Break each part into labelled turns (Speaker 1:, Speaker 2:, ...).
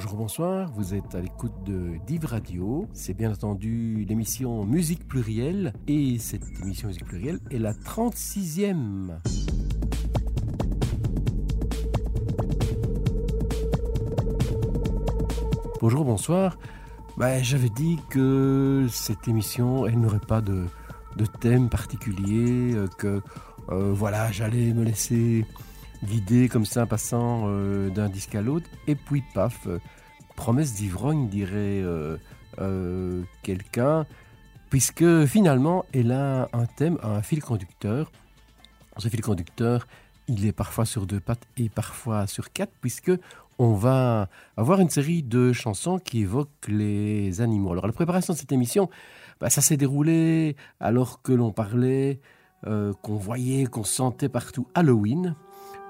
Speaker 1: Bonjour, bonsoir, vous êtes à l'écoute de Div Radio. C'est bien entendu l'émission Musique Plurielle et cette émission Musique Plurielle est la 36e. Bonjour, bonsoir. Ben, J'avais dit que cette émission, elle n'aurait pas de, thème particulier, euh, que euh, voilà, j'allais me laisser guider comme ça, passant euh, d'un disque à l'autre, et puis paf, promesse d'ivrogne, dirait quelqu'un, puisque finalement, elle a un thème, un fil conducteur. Ce fil conducteur, il est parfois sur deux pattes et parfois sur quatre, puisque on va avoir une série de chansons qui évoquent les animaux. Alors la préparation de cette émission, bah, ça s'est déroulé alors que l'on parlait, euh, qu'on voyait, qu'on sentait partout Halloween.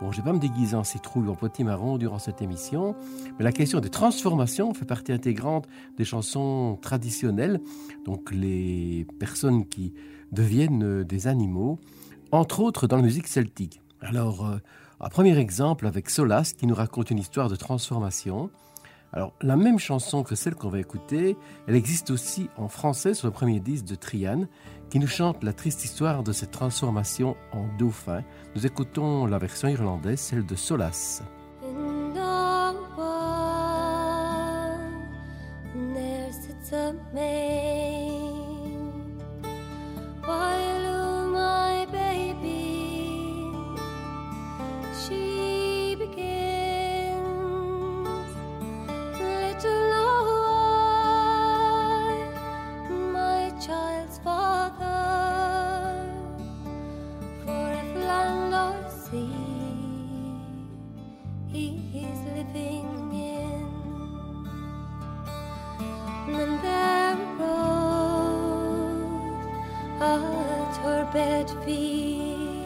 Speaker 1: Bon, je vais pas me déguiser en citrouille ou en petit marron durant cette émission, mais la question des transformations fait partie intégrante des chansons traditionnelles, donc les personnes qui deviennent des animaux, entre autres dans la musique celtique. Alors, euh, un premier exemple avec Solas qui nous raconte une histoire de transformation. Alors, la même chanson que celle qu'on va écouter, elle existe aussi en français sur le premier disque de Triane, qui nous chante la triste histoire de cette transformation en dauphin. Nous écoutons la version irlandaise, celle de Solas.
Speaker 2: Let be.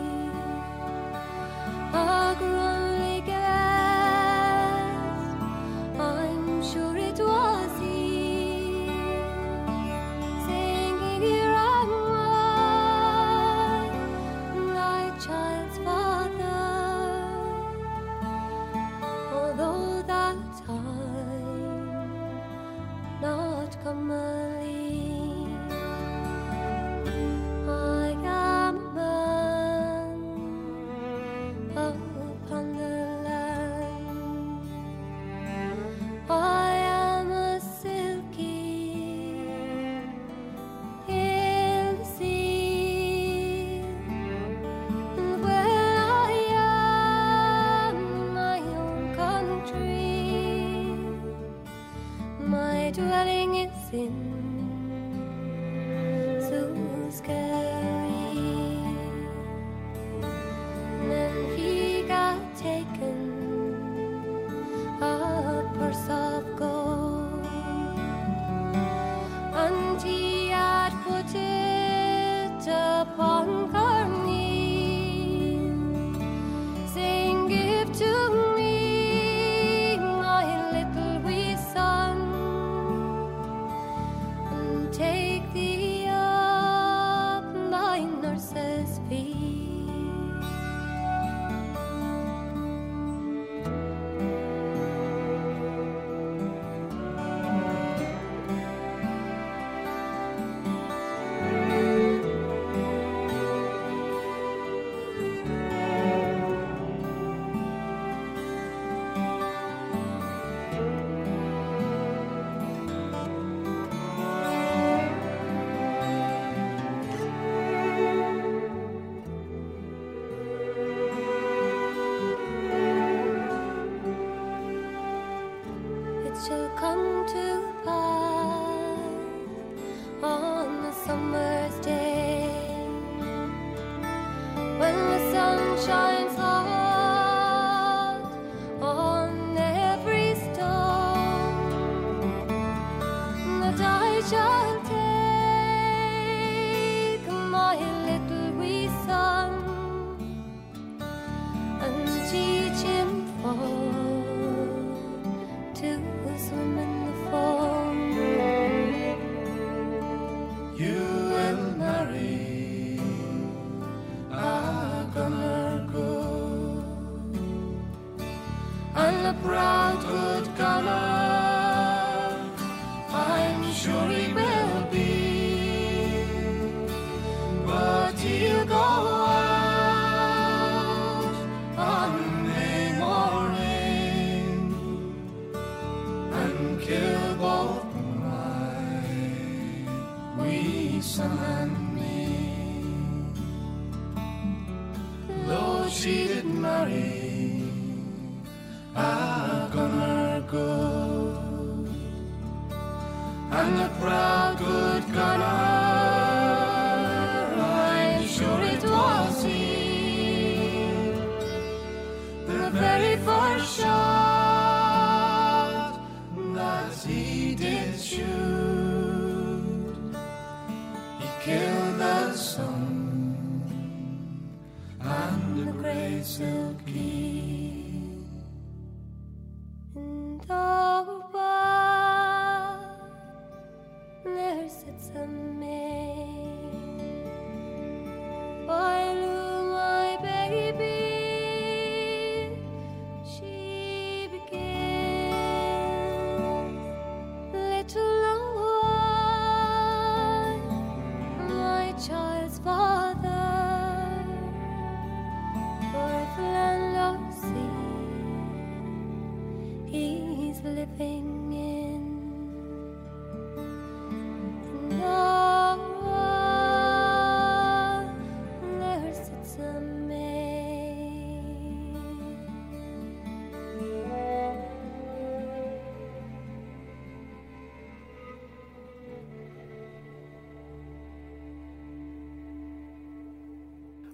Speaker 2: A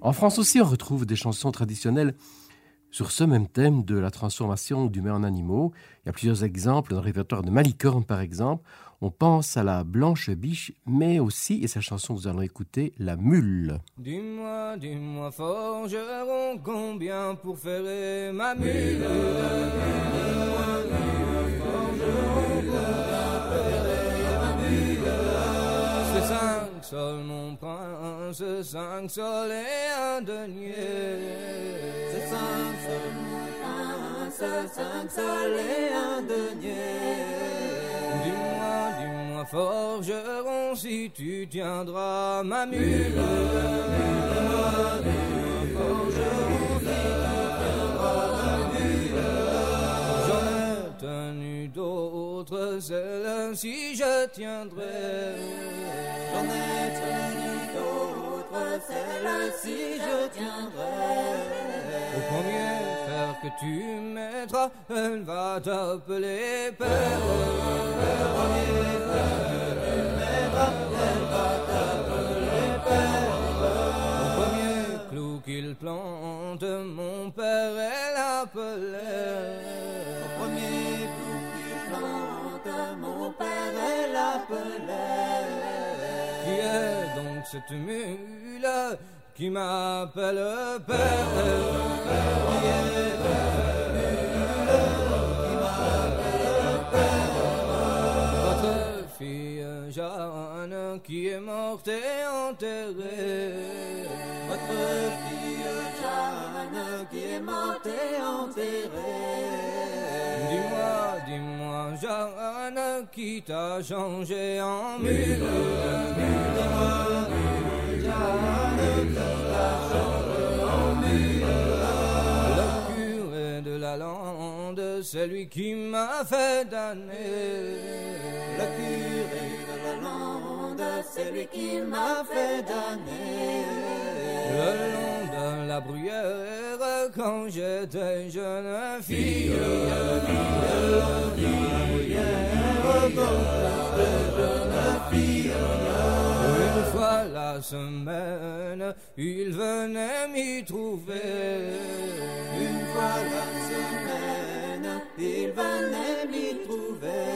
Speaker 1: En France aussi, on retrouve des chansons traditionnelles sur ce même thème de la transformation d'humains en animaux. Il y a plusieurs exemples dans le répertoire de Malicorne, par exemple. On pense à la Blanche Biche, mais aussi, et sa chanson que nous allons écouter, La Mule.
Speaker 3: Dis-moi, dis-moi, combien pour ma denier.
Speaker 4: C'est cinq sols, mon prince, cinq sols et un denier.
Speaker 3: Dis-moi, dis-moi, forgeron, si tu tiendras ma mule. Dis-moi, dis-moi, forgeron, si tu tiendras ma mule. J'en ai tenu d'autres, celle-ci je tiendrai.
Speaker 4: Celle-ci je tiendrai.
Speaker 3: Au premier fer que tu mettras, elle va t'appeler père. Au premier fer que tu mettras, elle va t'appeler père. Au premier clou qu'il plante, mon père, elle appelait.
Speaker 4: Au premier clou qu'il plante, mon père, elle appelait.
Speaker 3: Cette mule qui m'appelle père mule Votre fille Jeanne qui est morte et enterrée.
Speaker 4: Votre fille Jeanne qui est morte et enterrée.
Speaker 3: Dis-moi, dis-moi, Jeanne, qui t'a changé en mule. Jeanne, qui Le curé de la lande, c'est lui qui m'a fait damner.
Speaker 4: Le curé de la lande, c'est lui qui m'a fait damner.
Speaker 3: Le long de la bruyère, quand j'étais jeune fille. Le long de la bruyère, la semaine, il venait m'y trouver.
Speaker 4: Une fois la semaine, il venait m'y trouver.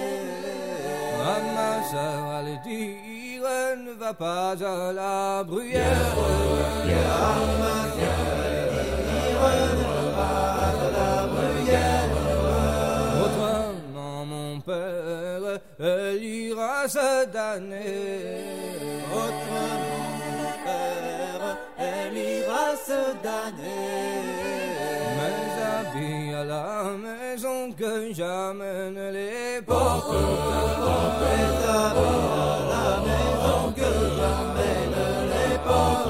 Speaker 3: À ma sœur allait dire, ne va pas à la bruyère. À ma dire, ne va pas à la bruyère. Autrement, mon père, elle ira se damner.
Speaker 4: la maison que j'amène les portes.
Speaker 3: Mes à la maison que j'amène les portes.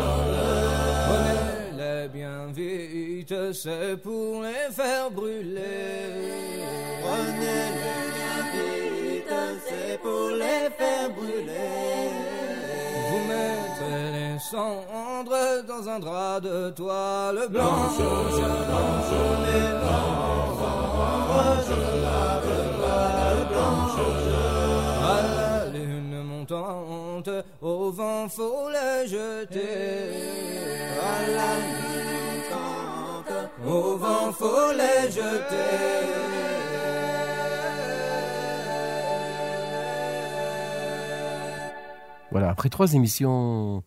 Speaker 3: Prenez-les bien vite, c'est pour les faire brûler.
Speaker 5: cendre dans un drap de toile blanche.
Speaker 3: blanche, blanche les blanches, je lave la blanche. À la lune montante, au vent faut la jeter. À la lune montante, au vent faut la jeter.
Speaker 6: Voilà, après trois émissions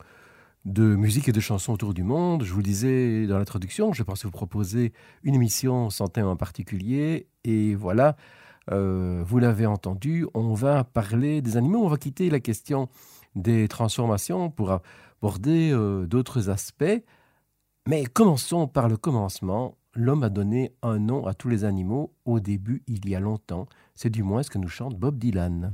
Speaker 6: de musique et de chansons autour du monde. Je vous le disais dans l'introduction, je pensais vous proposer une émission sans thème en particulier. Et voilà, euh, vous l'avez entendu, on va parler des animaux. On va quitter la question des transformations pour aborder euh, d'autres aspects. Mais commençons par le commencement. L'homme a donné un nom à tous les animaux au début, il y a longtemps. C'est du moins ce que nous chante Bob Dylan.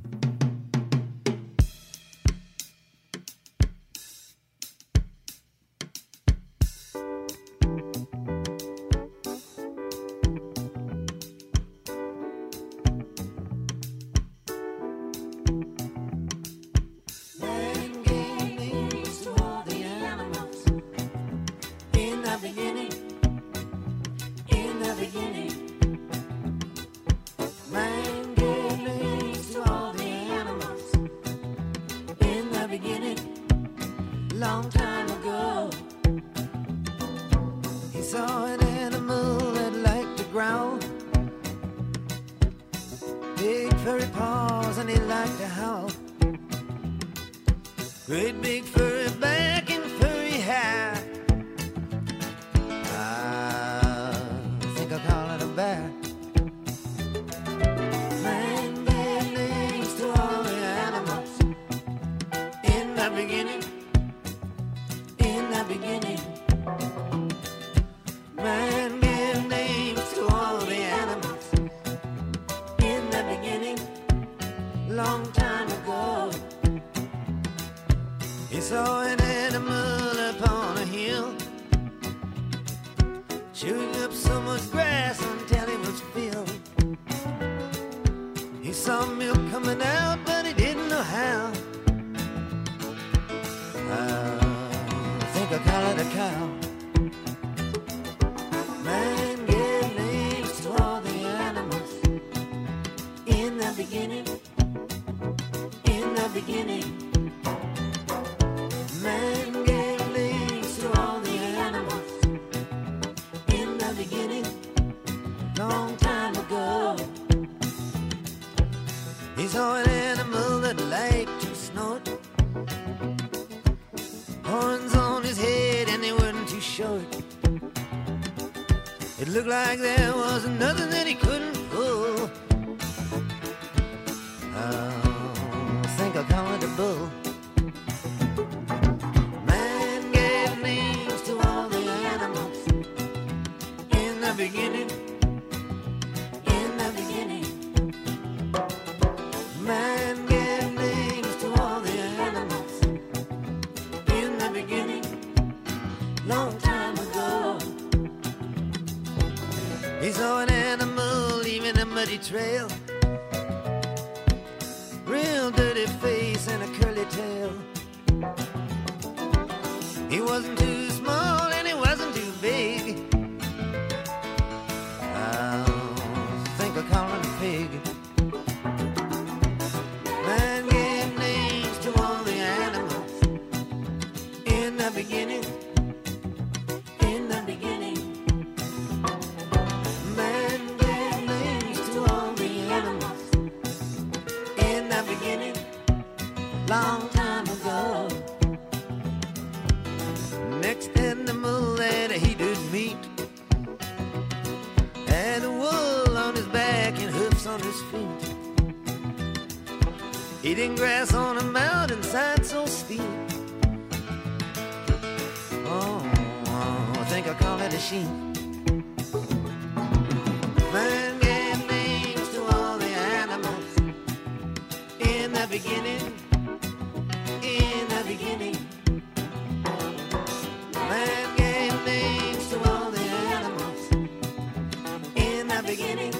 Speaker 5: beginning,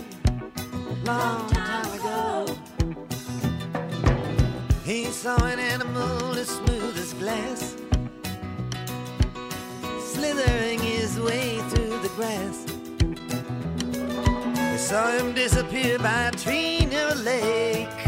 Speaker 5: long time ago. He saw an animal
Speaker 6: as smooth as glass, slithering his way through the grass. He saw him disappear by a tree near a lake.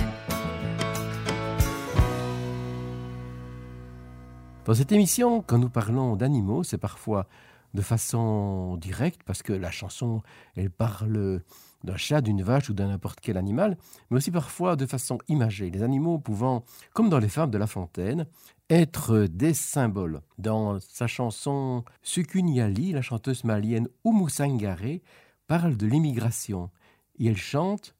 Speaker 7: Dans cette émission, quand nous parlons d'animaux, c'est parfois de façon directe, parce que la chanson, elle parle d'un chat, d'une vache ou d'un n'importe quel animal, mais aussi parfois de façon imagée, les animaux pouvant, comme dans les fables de La Fontaine, être des symboles. Dans sa chanson Sukunyali, la chanteuse malienne Oumou Sangare parle de l'immigration, et elle chante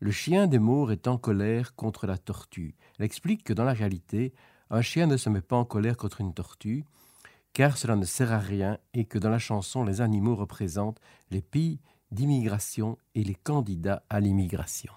Speaker 7: Le chien des Maures est en colère contre la tortue. Elle explique que dans la réalité, un chien ne se met pas en colère contre une tortue, car cela ne sert à rien et que dans la chanson, les animaux représentent les pays d'immigration et les candidats à l'immigration.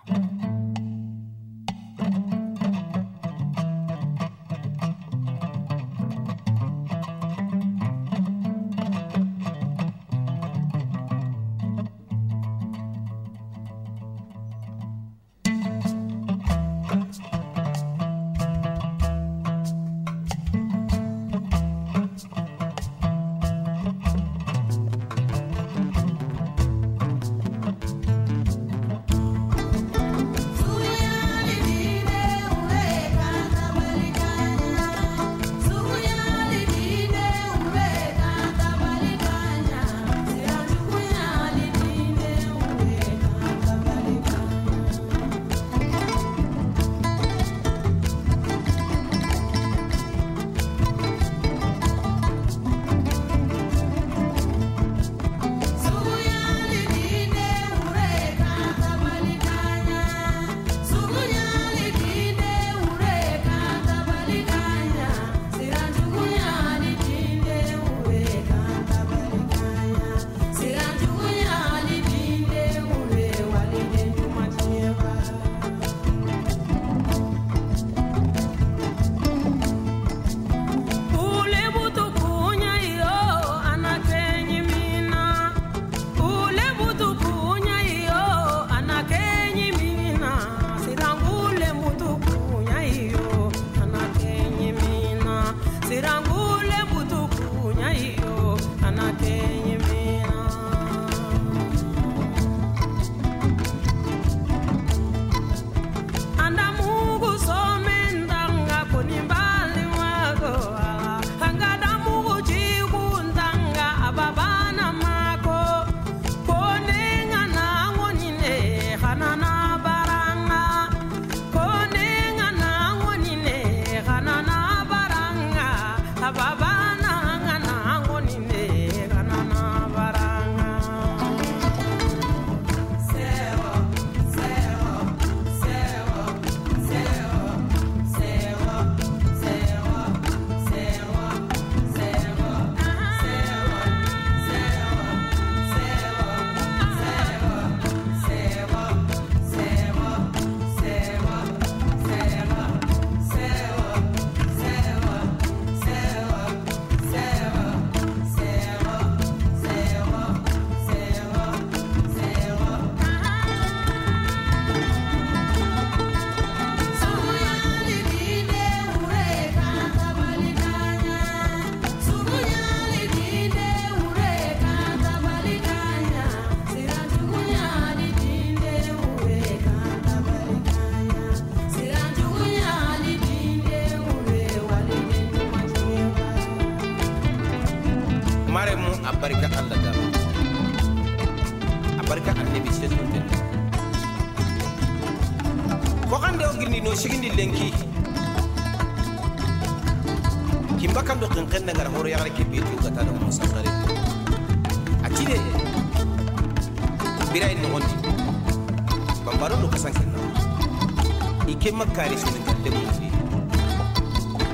Speaker 8: karisuni katte musi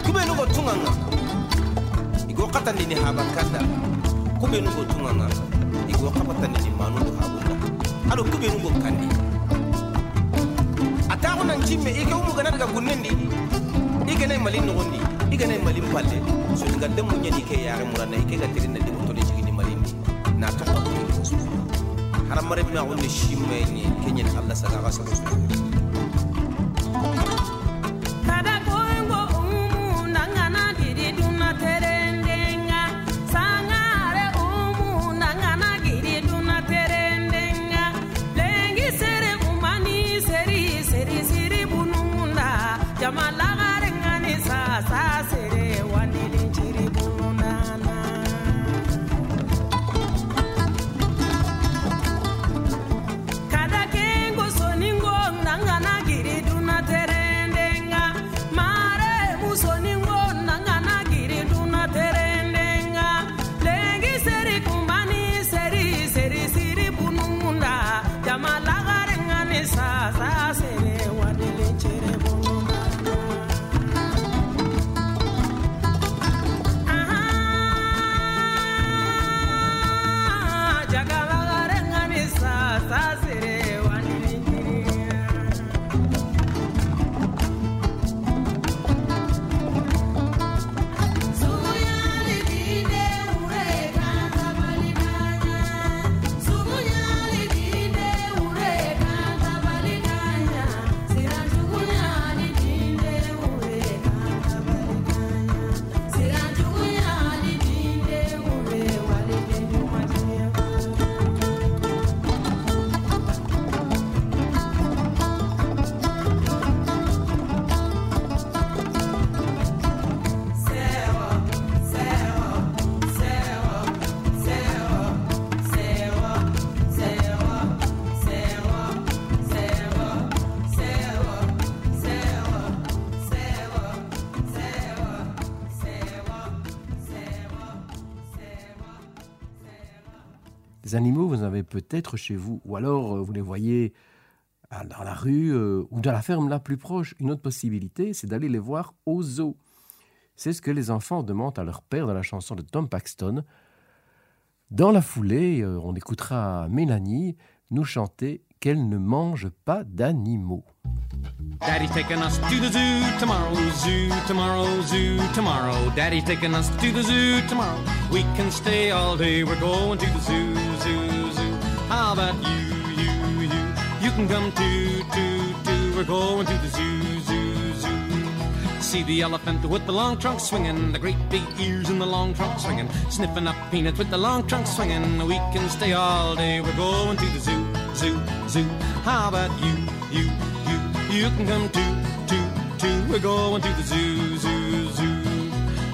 Speaker 8: kubenu go tunganga. Igo katandi ni haba kanda. Kubenu go tunganga. Igo kapatandi ni manundo habunda. Ado kubenu go kandi. Atago nan jimme ike umu gana daga gunnendi ike nay malin nogondi ike nay malin palle suni katte munya ni ke yare murana. Ike ga tirina de moto de jigini malin na to ko ni haramare mi awon ni shimme ni kenyen allah saga ga
Speaker 1: peut-être chez vous, ou alors euh, vous les voyez ah, dans la rue euh, ou dans la ferme la plus proche. Une autre possibilité, c'est d'aller les voir au zoo. C'est ce que les enfants demandent à leur père dans la chanson de Tom Paxton. Dans la foulée, euh, on écoutera Mélanie nous chanter qu'elle ne mange pas d'animaux.
Speaker 9: Taking us to the zoo tomorrow, zoo tomorrow, zoo tomorrow. Taking us to the zoo tomorrow. We can stay all day. We're going to the zoo, zoo. How about you, you, you? You can come too, too, too. We're going to the zoo, zoo, zoo. See the elephant with the long trunk swinging, the great big ears and the long trunk swinging, sniffing up peanuts with the long trunk swinging. We can stay all day. We're going to the zoo, zoo, zoo. How about you, you, you? You can come too, too, too. We're going to the zoo, zoo, zoo.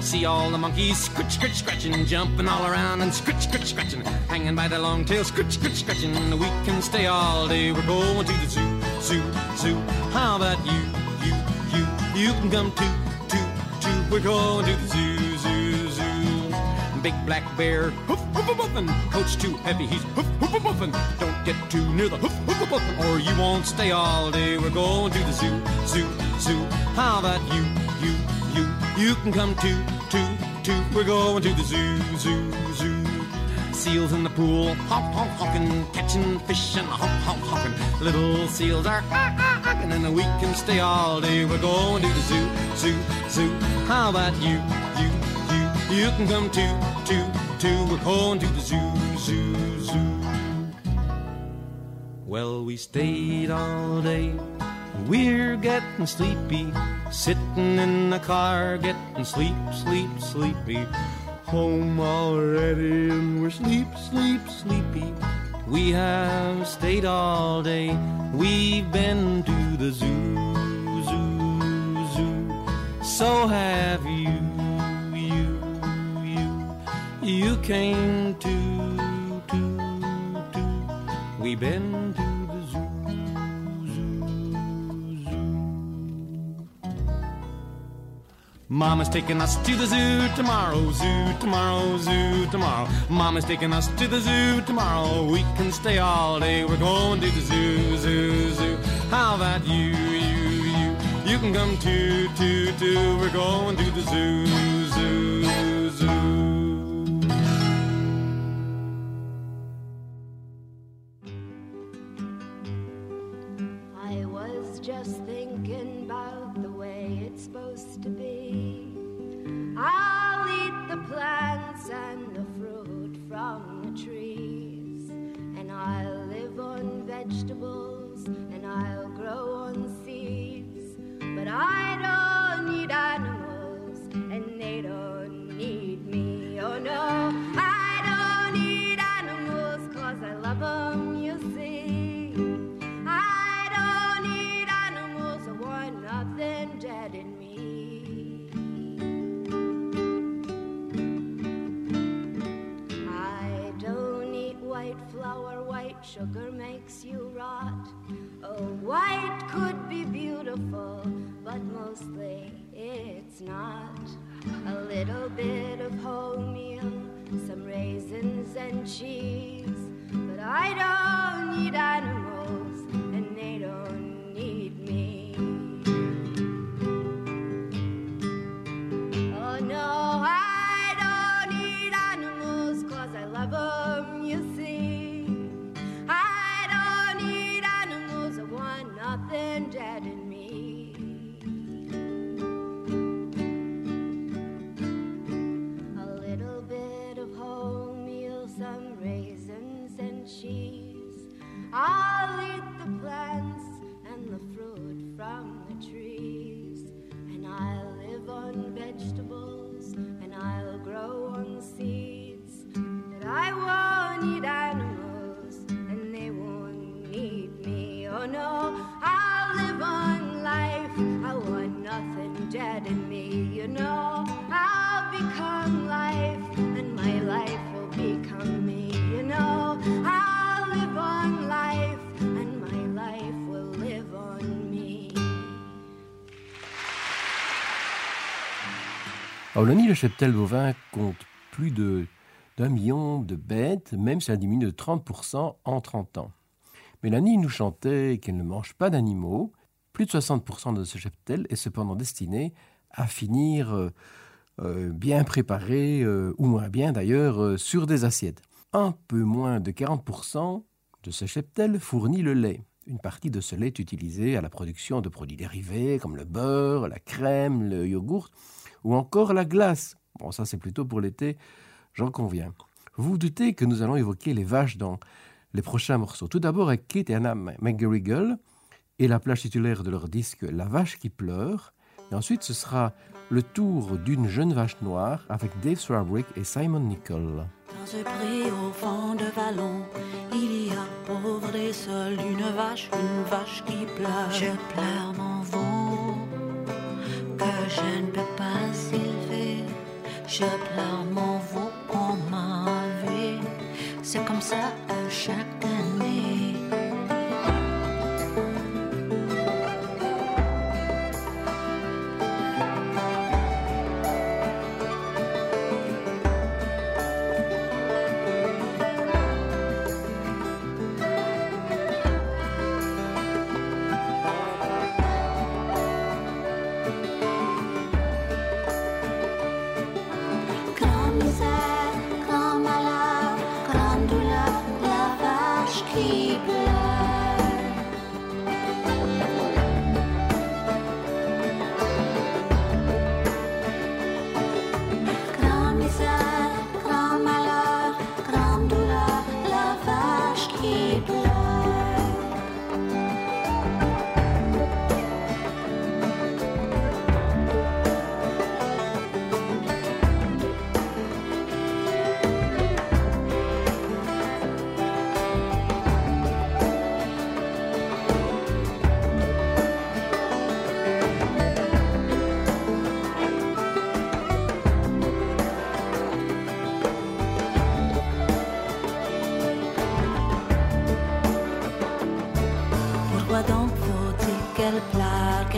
Speaker 9: See all the monkeys scritch, scritch, scratching, jumping all around and scritch, scritch, scratching, hanging by their long tails, scritch, scritch, scratching. We can stay all day. We're going to the zoo, zoo, zoo. How about you, you, you? You can come too, too, too. We're going to the zoo, zoo, zoo. Big black bear, hoof, hoof, hoof, hoofing. Coach too heavy, he's hoof, hoof, hoof, hoofing. Don't get too near the hoof, hoof, hoof, hoofing, or you won't stay all day. We're going to the zoo, zoo, zoo. How about you, you, you? You can come too, too, too. We're going to the zoo, zoo, zoo. Seals in the pool, honk, honk, honking, catching fish and honk, honk, honking. Little seals are ah, honking, and we can stay all day. We're going to the zoo, zoo, zoo. How about you, you, you? You can come too, too, too. We're going to the zoo, zoo, zoo. Well, we stayed all day. We're getting sleepy, sitting in the car, getting sleep, sleep, sleepy. Home already, and we're sleep, sleep, sleepy. We have stayed all day. We've been to the zoo, zoo, zoo. So have you, you, you. You came to, to, to. We've been to Mama's taking us to the zoo tomorrow, zoo tomorrow, zoo tomorrow. Mama's taking us to the zoo tomorrow. We can stay all day. We're going to the zoo, zoo, zoo. How about you, you, you? You can come too, too, too. We're going to the zoo, zoo, zoo.
Speaker 10: problem, you see. I don't need animals, I want nothing dead in me. I don't eat white flour, white sugar makes you rot. Oh, white could be beautiful, but mostly it's not. A little bit of wholemeal, some raisins and cheese. I don't need animals, and they don't need me. Oh no, I don't need animals, cause I love them, you see. I don't need animals, I want nothing dead in me. I'll eat the plants and the fruit from the trees. And I'll live on vegetables and I'll grow on seeds. But I won't need animals and they won't need me. Oh no, I'll live on life. I want nothing dead in me. You know,
Speaker 1: Wallonie, le cheptel bovin compte plus de d'un million de bêtes, même si elle diminue de 30% en 30 ans. Mélanie nous chantait qu'elle ne mange pas d'animaux. Plus de 60% de ce cheptel est cependant destiné à finir euh, euh, bien préparé, euh, ou moins bien d'ailleurs, sur des assiettes. Un peu moins de 40% de ce cheptel fournit le lait. Une partie de ce lait est utilisée à la production de produits dérivés comme le beurre, la crème, le yogourt ou encore la glace. Bon, ça c'est plutôt pour l'été, j'en conviens. Vous vous doutez que nous allons évoquer les vaches dans les prochains morceaux. Tout d'abord avec Kate et Anna McGarrigle et la plage titulaire de leur disque La vache qui pleure. Et ensuite, ce sera le tour d'une jeune vache noire avec Dave Swarbrick et Simon Nicol.
Speaker 11: Dans ce pré au fond de vallon, il y a pauvre et seul une vache, une vache qui pleure. Je pleure mon veau que je ne peux pas élever. Je pleure mon veau qu'on m'a enlevé. C'est comme ça à chaque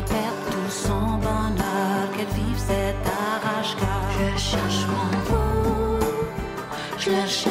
Speaker 11: qu'elle tout son bonheur, qu'elle vive cet arrache-cœur Je cherche mon veau, je le cherche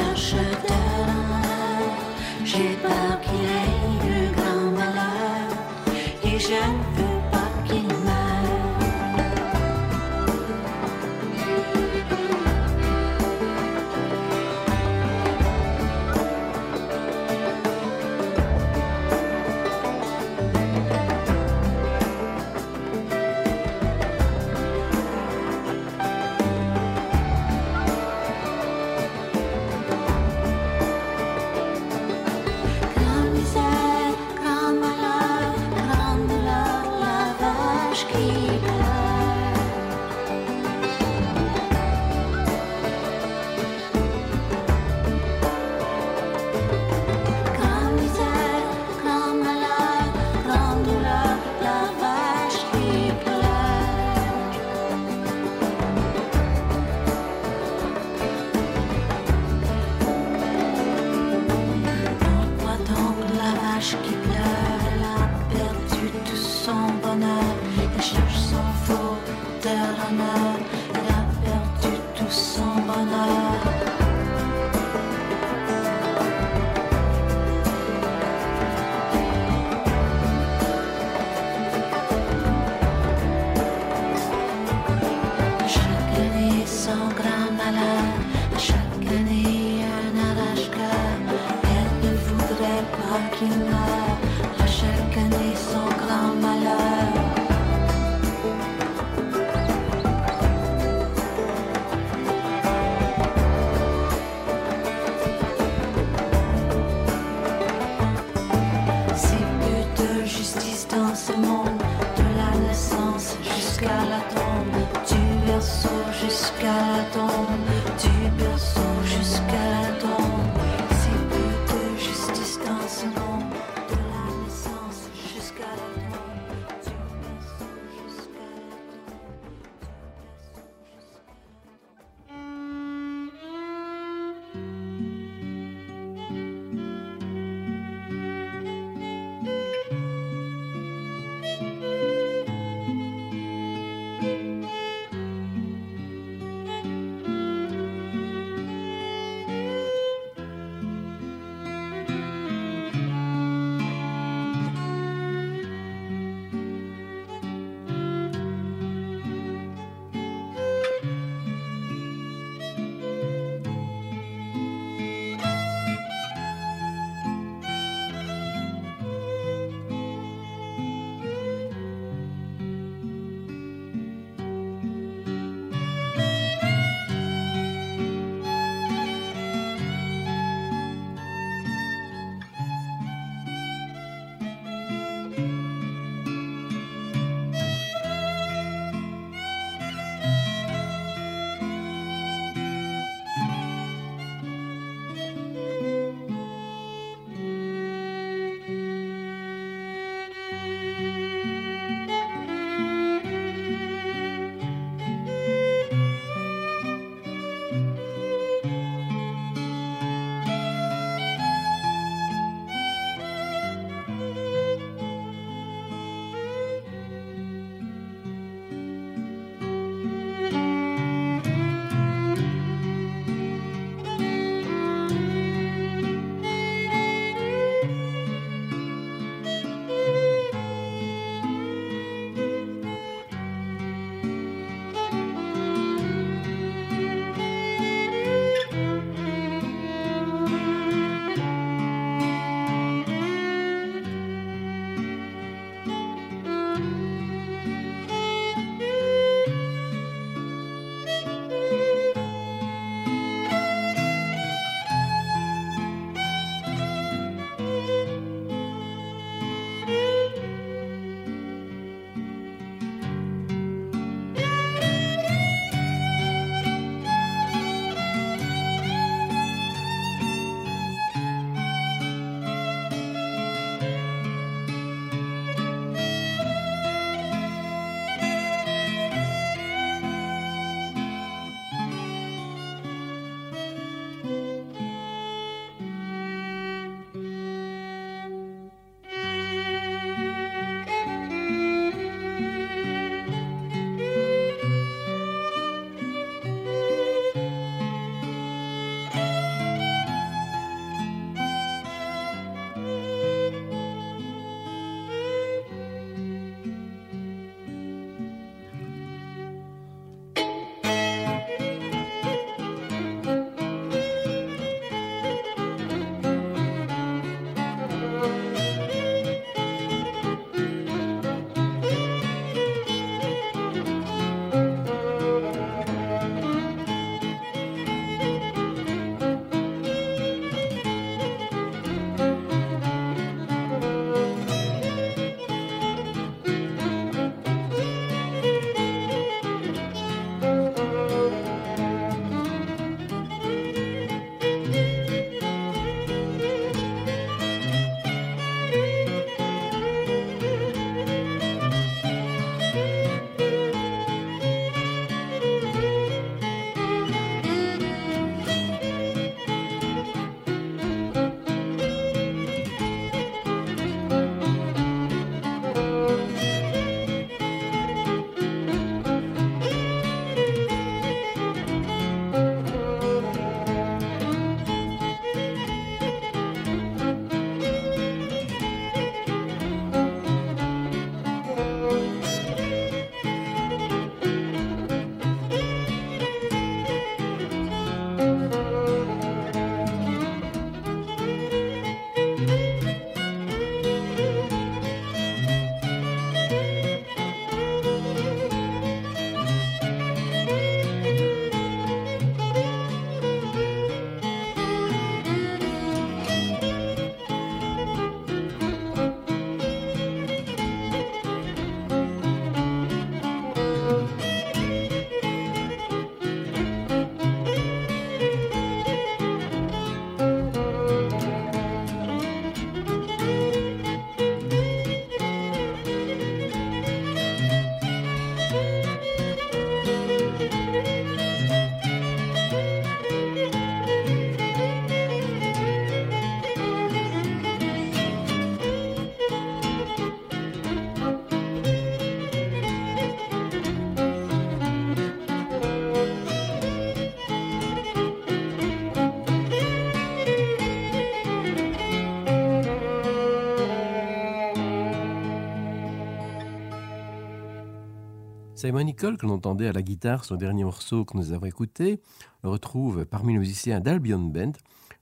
Speaker 1: Simon Nicole, que l'on entendait à la guitare, son dernier morceau que nous avons écouté, le retrouve parmi les musiciens d'Albion Band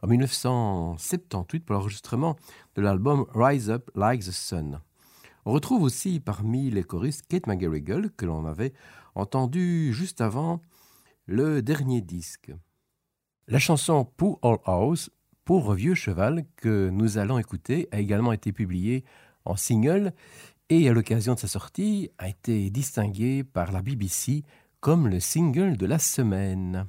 Speaker 1: en 1978 pour l'enregistrement de l'album Rise Up Like the Sun. On retrouve aussi parmi les choristes Kate McGarrigle, que l'on avait entendu juste avant le dernier disque. La chanson Pour All House, Pour Vieux Cheval, que nous allons écouter, a également été publiée en single et à l'occasion de sa sortie a été distinguée par la BBC comme le single de la semaine.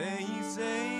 Speaker 4: They say,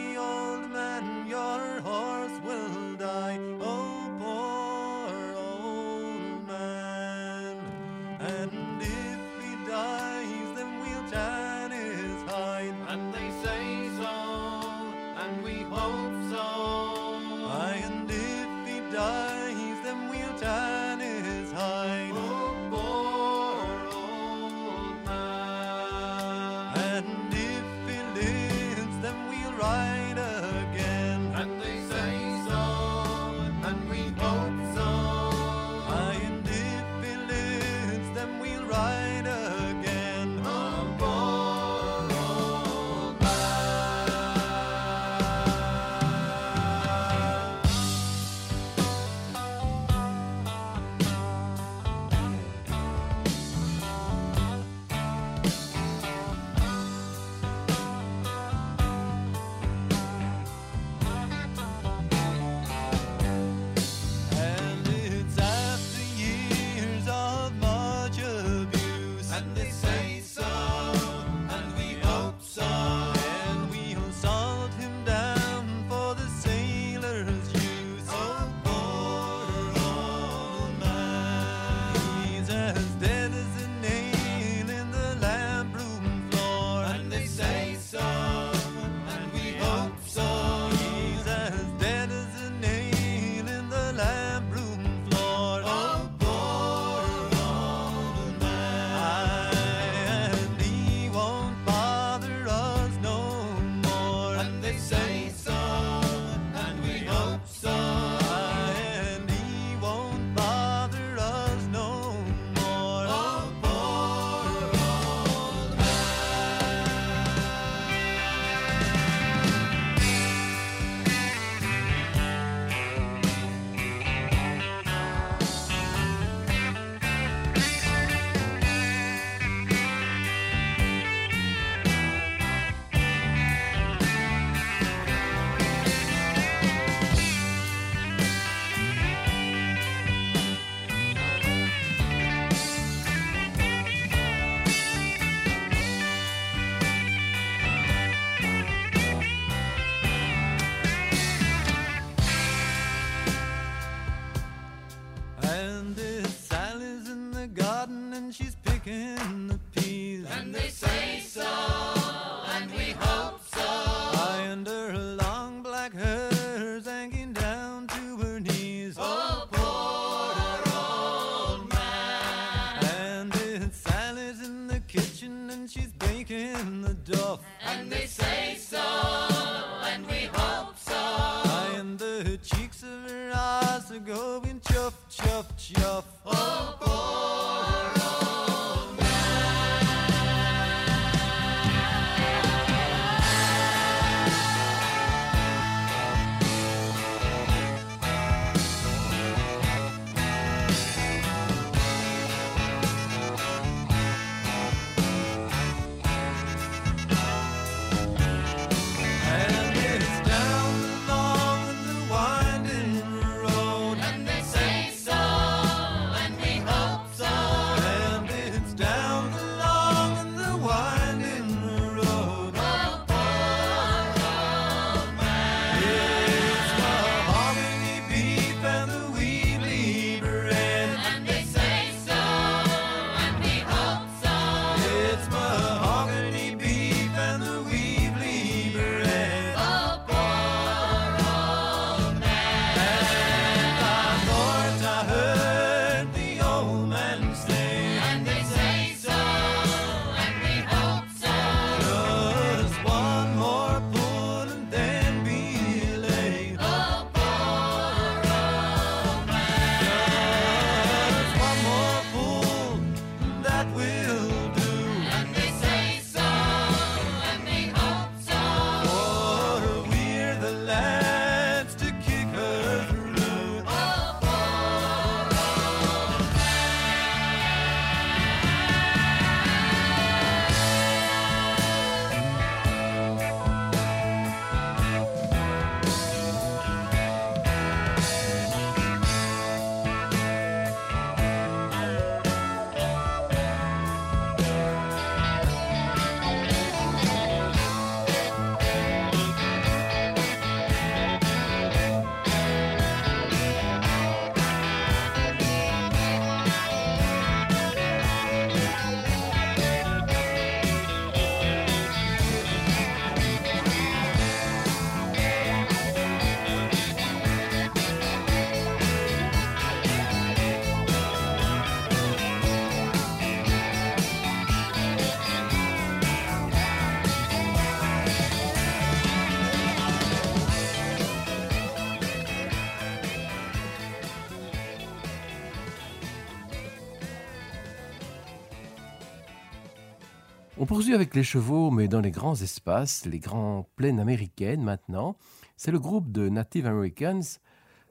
Speaker 12: poursuit avec les chevaux, mais dans les grands espaces, les grandes plaines américaines maintenant. C'est le groupe de Native Americans,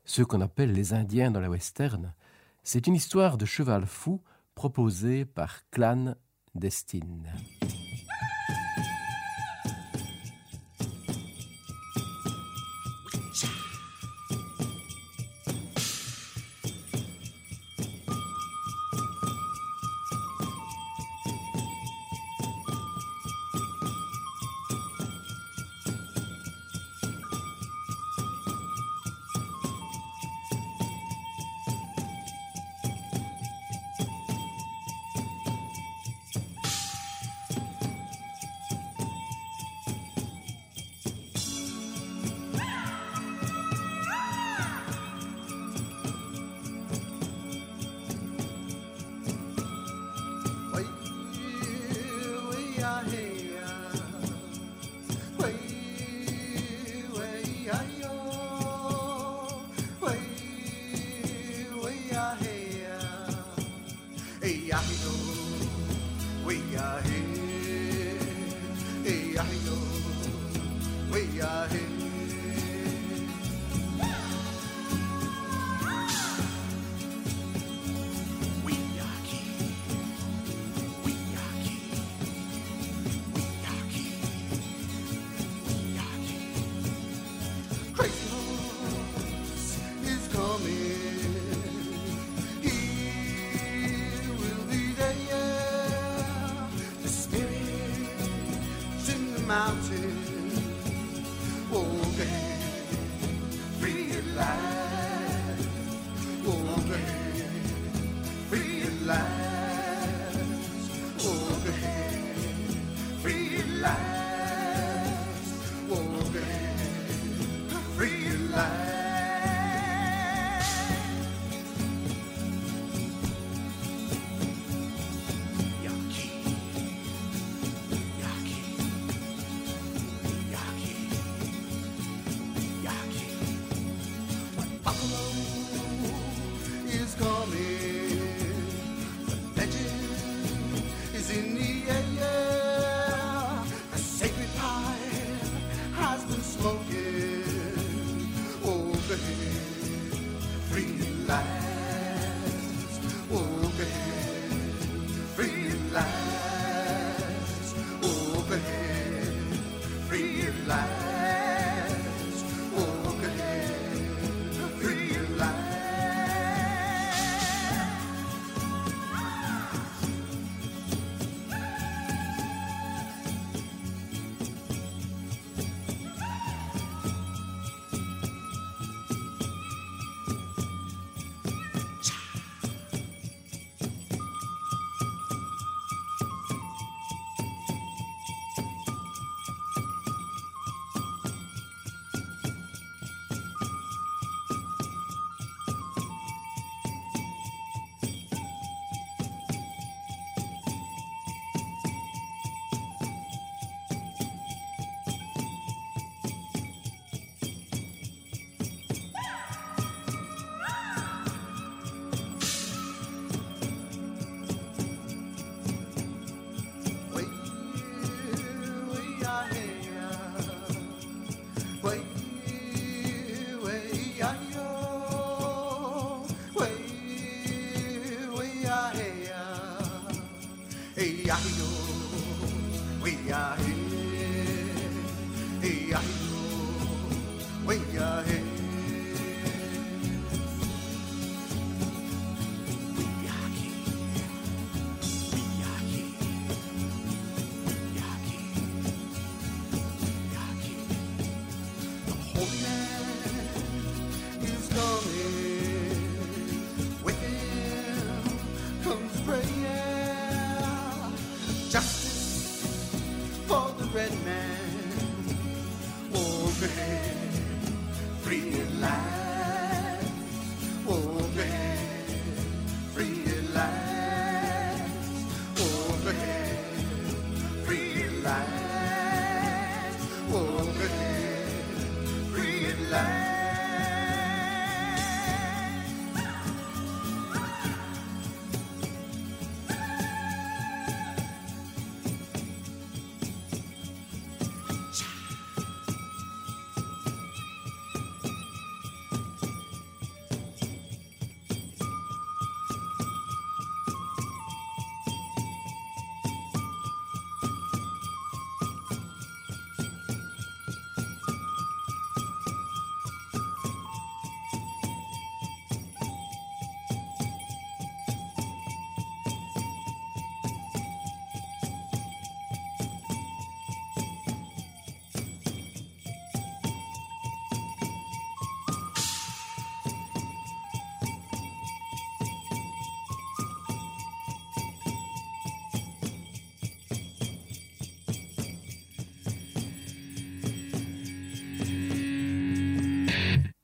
Speaker 12: ceux qu'on appelle les Indiens dans la western. C'est une histoire de cheval fou proposée par Clan Destin.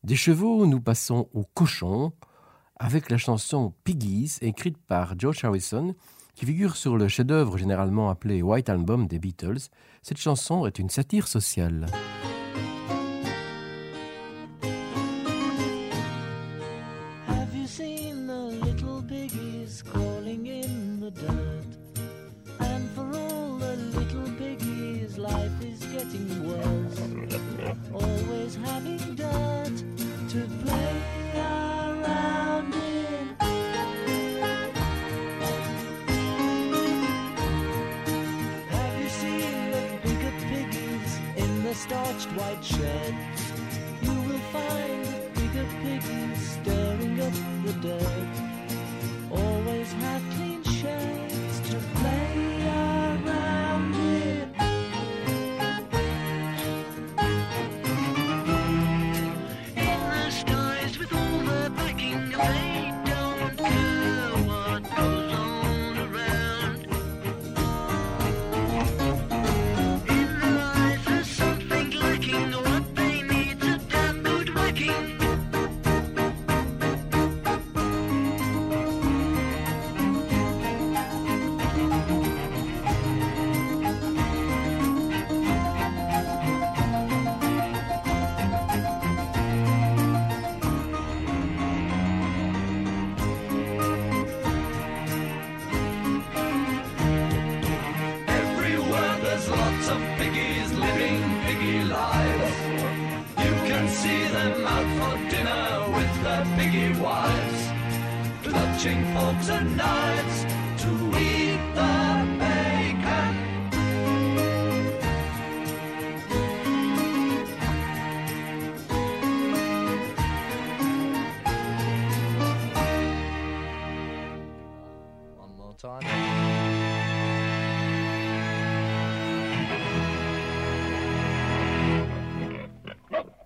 Speaker 1: Des chevaux, nous passons aux cochons avec la chanson Piggies, écrite par George Harrison, qui figure sur le chef-d'œuvre généralement appelé White Album des Beatles. Cette chanson est une satire sociale.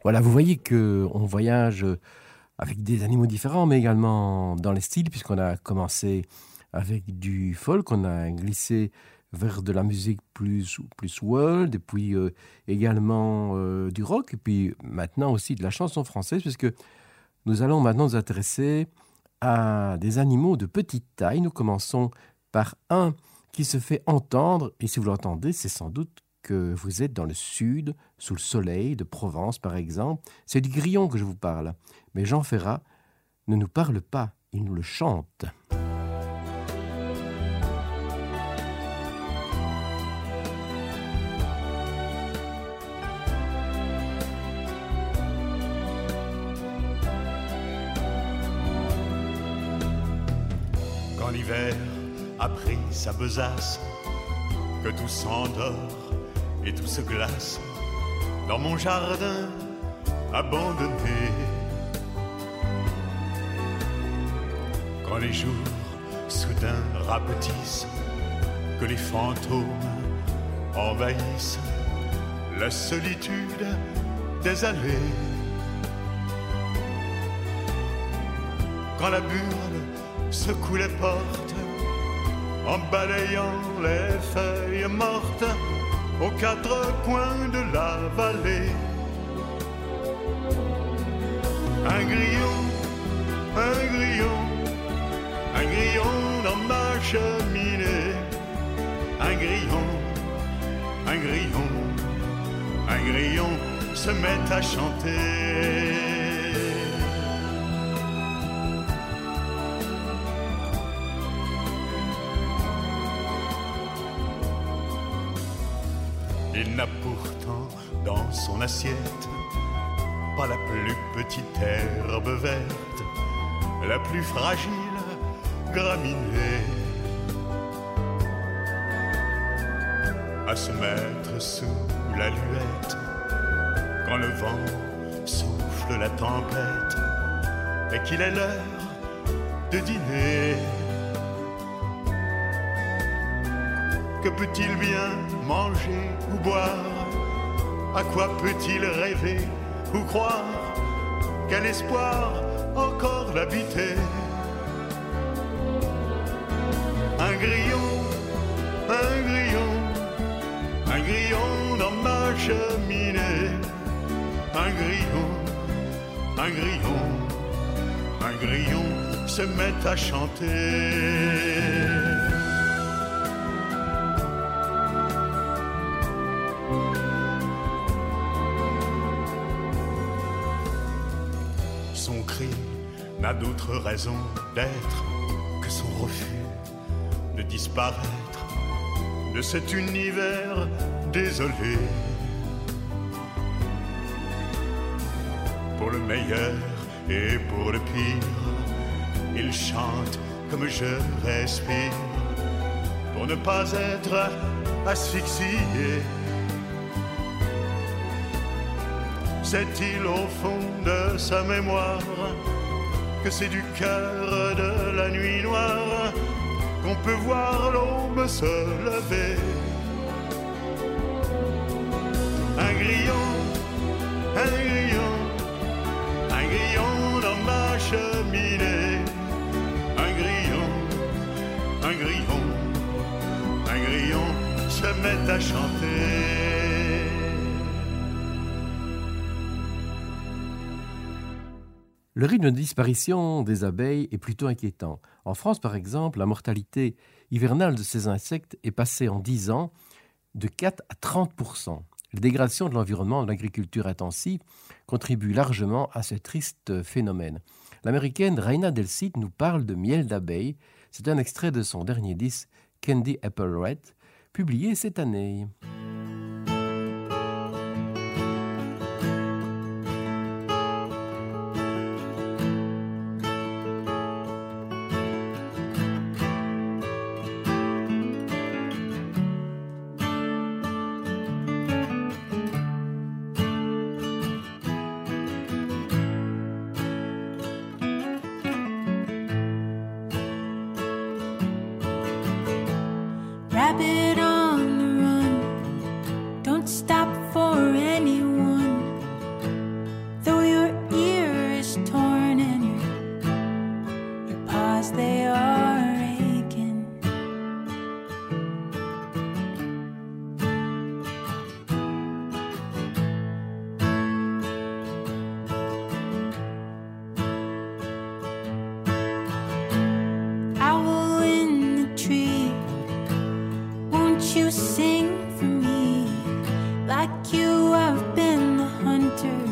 Speaker 1: Voilà, vous voyez que on voyage avec des animaux différents, mais également dans les styles, puisqu'on a commencé avec du folk, on a glissé vers de la musique plus, plus world, et puis euh, également euh, du rock, et puis maintenant aussi de la chanson française, puisque nous allons maintenant nous intéresser à des animaux de petite taille. Nous commençons par un qui se fait entendre, et si vous l'entendez, c'est sans doute que vous êtes dans le sud, sous le soleil de Provence par exemple. C'est du grillon que je vous parle. Mais Jean Ferrat ne nous parle pas, il nous le chante.
Speaker 13: Quand l'hiver a pris sa besace, que tout s'endort et tout se glace dans mon jardin abandonné. Quand les jours soudain rapetissent, que les fantômes envahissent la solitude des allées. Quand la burle secoue les portes en balayant les feuilles mortes aux quatre coins de la vallée. Un grillon, un grillon, un grillon dans ma cheminée. Un grillon, un grillon, un grillon se met à chanter. Il n'a pourtant dans son assiette pas la plus petite herbe verte, la plus fragile graminée. À se mettre sous la luette quand le vent souffle la tempête et qu'il est l'heure de dîner. Que peut-il bien manger ou boire? À quoi peut-il rêver ou croire? Quel espoir encore l'habiter? Un grillon, un grillon, un grillon dans ma cheminée. Un grillon, un grillon, un grillon se met à chanter. N'a d'autre raison d'être que son refus de disparaître de cet univers désolé. Pour le meilleur et pour le pire, il chante comme je respire pour ne pas être asphyxié. Sait-il au fond de sa mémoire que c'est du cœur de la nuit noire qu'on peut voir l'aube se lever. Un grillon, un grillon, un grillon dans ma cheminée. Un grillon, un grillon, un grillon se met à chanter
Speaker 1: Le rythme de disparition des abeilles est plutôt inquiétant. En France, par exemple, la mortalité hivernale de ces insectes est passée en 10 ans de 4 à 30% La dégradation de l'environnement de l'agriculture intensive contribue largement à ce triste phénomène. L'américaine Raina Delcid nous parle de miel d'abeille. C'est un extrait de son dernier disque Candy Apple Red, publié cette année.
Speaker 14: The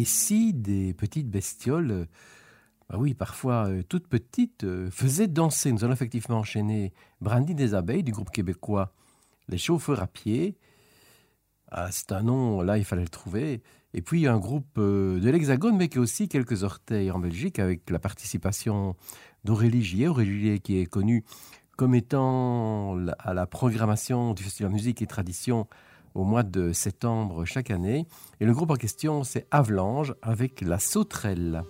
Speaker 1: Et si des petites bestioles, euh, bah oui, parfois euh, toutes petites, euh, faisaient danser Nous allons effectivement enchaîner Brandy des Abeilles du groupe québécois Les Chauffeurs à pied. Ah, c'est un nom, là, il fallait le trouver. Et puis un groupe de l'Hexagone, mais qui a aussi quelques orteils en Belgique, avec la participation d'Aurélie Gillet. Aurélie qui est connue comme étant à la programmation du Festival Musique et Tradition au mois de septembre chaque année. Et le groupe en question, c'est Avalanche avec la sauterelle.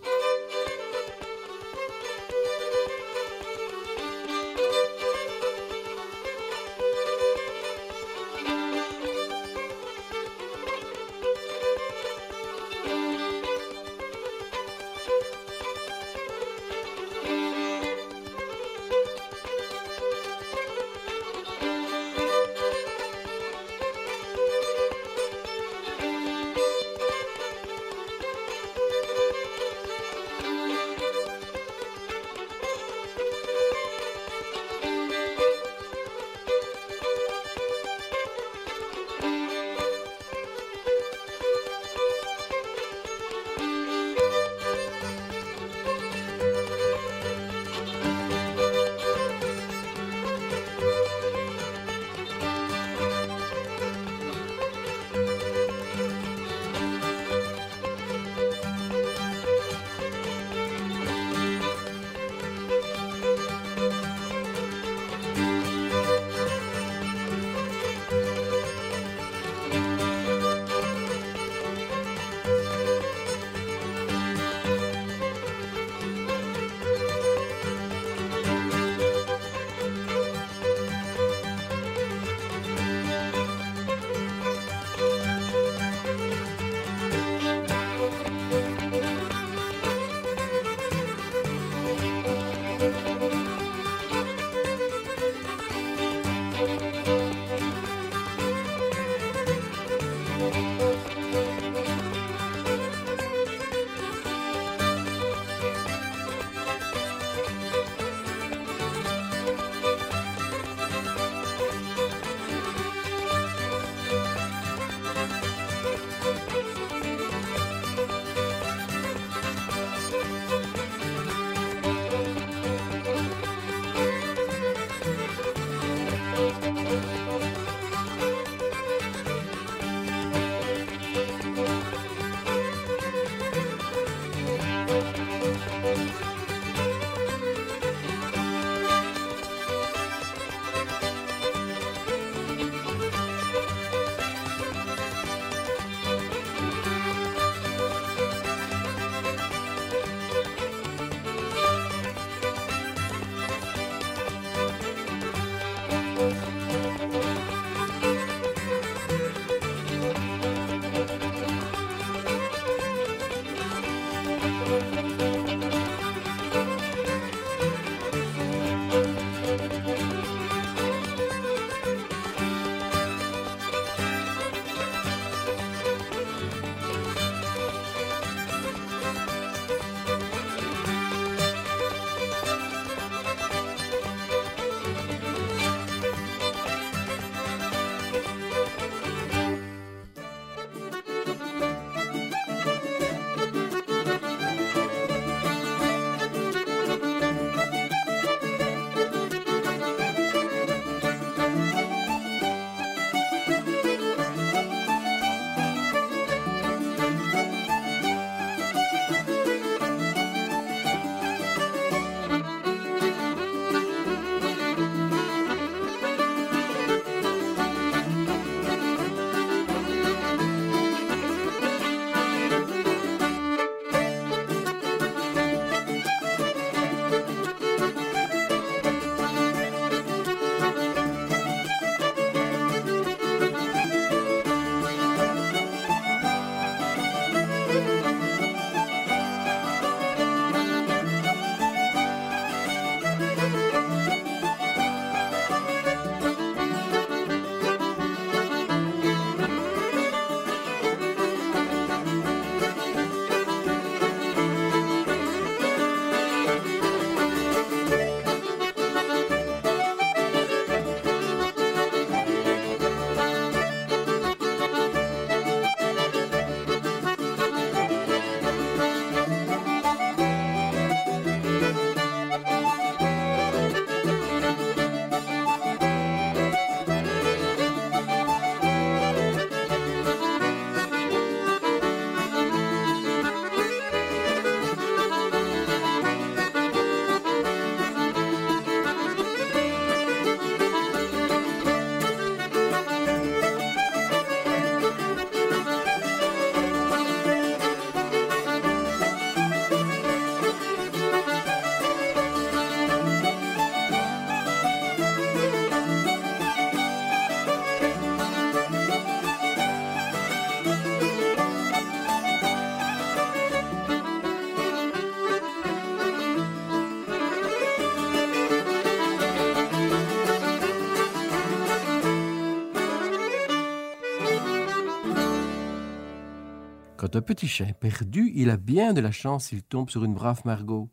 Speaker 1: Un petit est perdu, il a bien de la chance s'il tombe sur une brave Margot.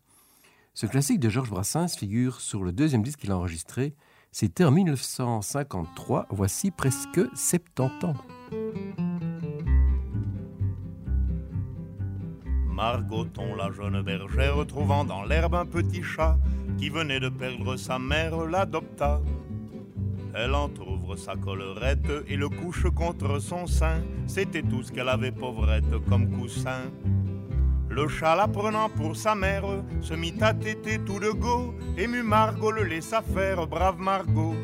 Speaker 1: Ce classique de Georges Brassens figure sur le deuxième disque qu'il a enregistré. C'était en 1953, voici presque 70 ans.
Speaker 15: Margoton, la jeune bergère, trouvant dans l'herbe un petit chat qui venait de perdre sa mère, l'adopta. Elle sa collerette et le couche contre son sein. C'était tout ce qu'elle avait pauvrette comme coussin. Le chat la prenant pour sa mère se mit à téter tout de go. Ému Margot le laissa faire, brave Margot.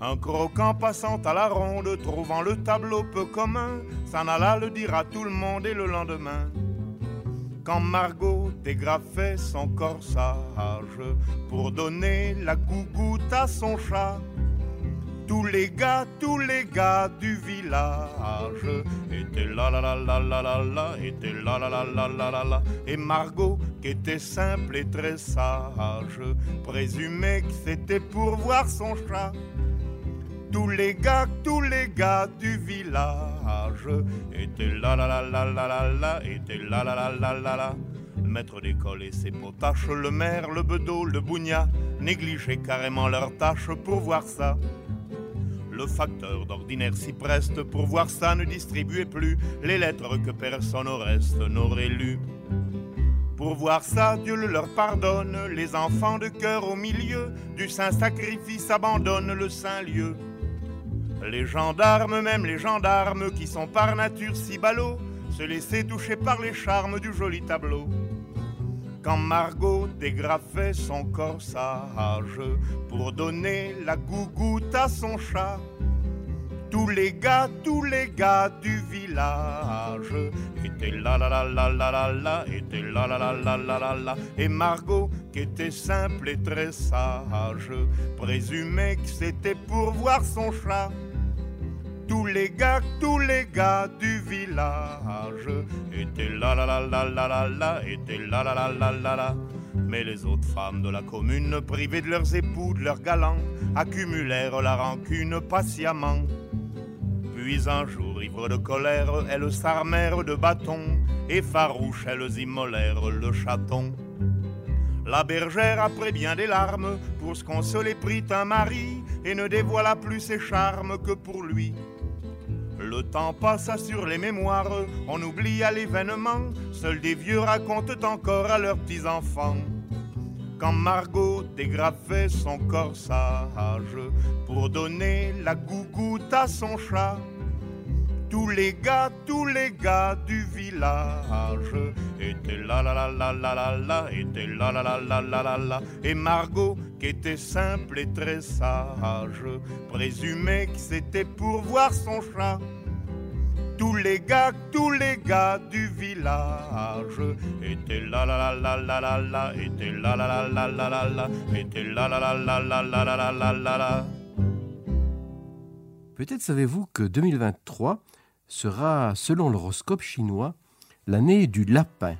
Speaker 15: Un croquant passant à la ronde, trouvant le tableau peu commun, s'en alla le dire à tout le monde et le lendemain. Quand Margot dégrafait son corsage pour donner la gougoute à son chat, tous les gars, tous les gars du village étaient là là là là là là là, étaient là là là là là là là. Et Margot, qui était simple et très sage, présumait que c'était pour voir son chat. Tous les gars, tous les gars du village étaient là là là là là là là, étaient là là là là là là. Le maître d'école et ses potaches, le maire, le bedeau, le bougna, négligeaient carrément leurs tâches pour voir ça. Le facteur d'ordinaire s'y preste pour voir ça ne distribuait plus les lettres que personne au reste n'aurait lues. Pour voir ça, Dieu le leur pardonne, les enfants de cœur au milieu du saint sacrifice abandonnent le saint lieu. Les gendarmes, même les gendarmes qui sont par nature si ballots, se laissaient toucher par les charmes du joli tableau. Quand Margot dégrafait son corsage pour donner la gougoute à son chat, tous les gars, tous les gars du village étaient là là là là là là là, étaient là là là là là là là. Et Margot, qui était simple et très sage, présumait que c'était pour voir son chat. Tous les gars, tous les gars du village étaient là là là là là là là, étaient là là là là là là. Mais les autres femmes de la commune, privées de leurs époux, de leurs galants, accumulèrent la rancune patiemment. Puis un jour, ivres de colère, elles s'armèrent de bâtons et farouches, elles immolèrent le chaton. La bergère, après bien des larmes, pour se consoler, prit un mari et ne dévoila plus ses charmes que pour lui. Le temps passa sur les mémoires, on oublia l'événement, seuls des vieux racontent encore à leurs petits-enfants. Quand Margot dégrafait son corsage pour donner la gougoute à son chat, tous les gars, tous les gars du village étaient là là là là là là là, étaient là là là là là là là. Et Margot, qui était simple et très sage, présumait que c'était pour voir son chat. Tous les gars, tous les gars du village étaient là là là là là là là, étaient là là là là là là là, étaient là là là là là là là là là là.
Speaker 1: Peut-être savez-vous que 2023 sera, selon l'horoscope chinois, l'année du lapin.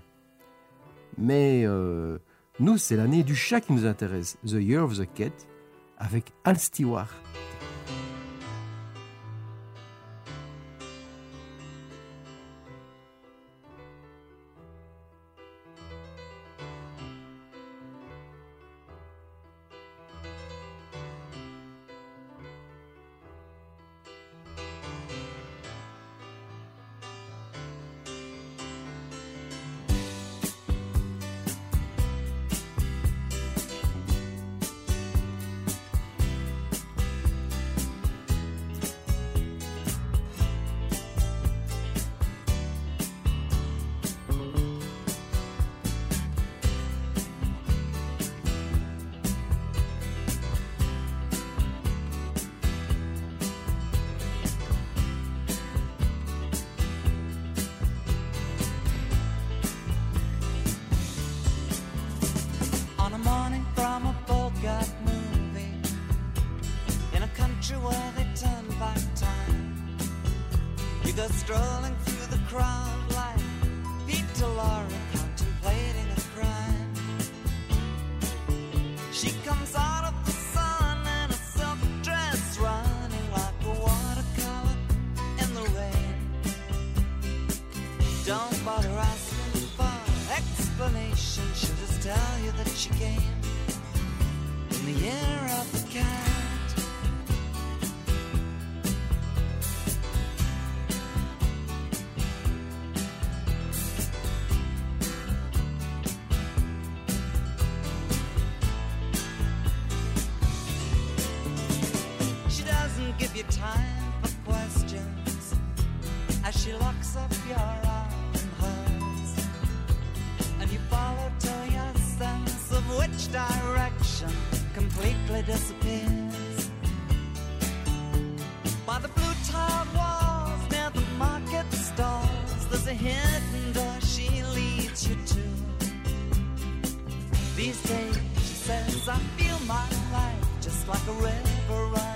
Speaker 1: Mais euh, nous, c'est l'année du chat qui nous intéresse, The Year of the Cat, avec Al Stewart.
Speaker 6: completely disappears. By the blue tiled walls near the market stalls, there's a hidden door she leads you to. These days, she says, I feel my life just like a river.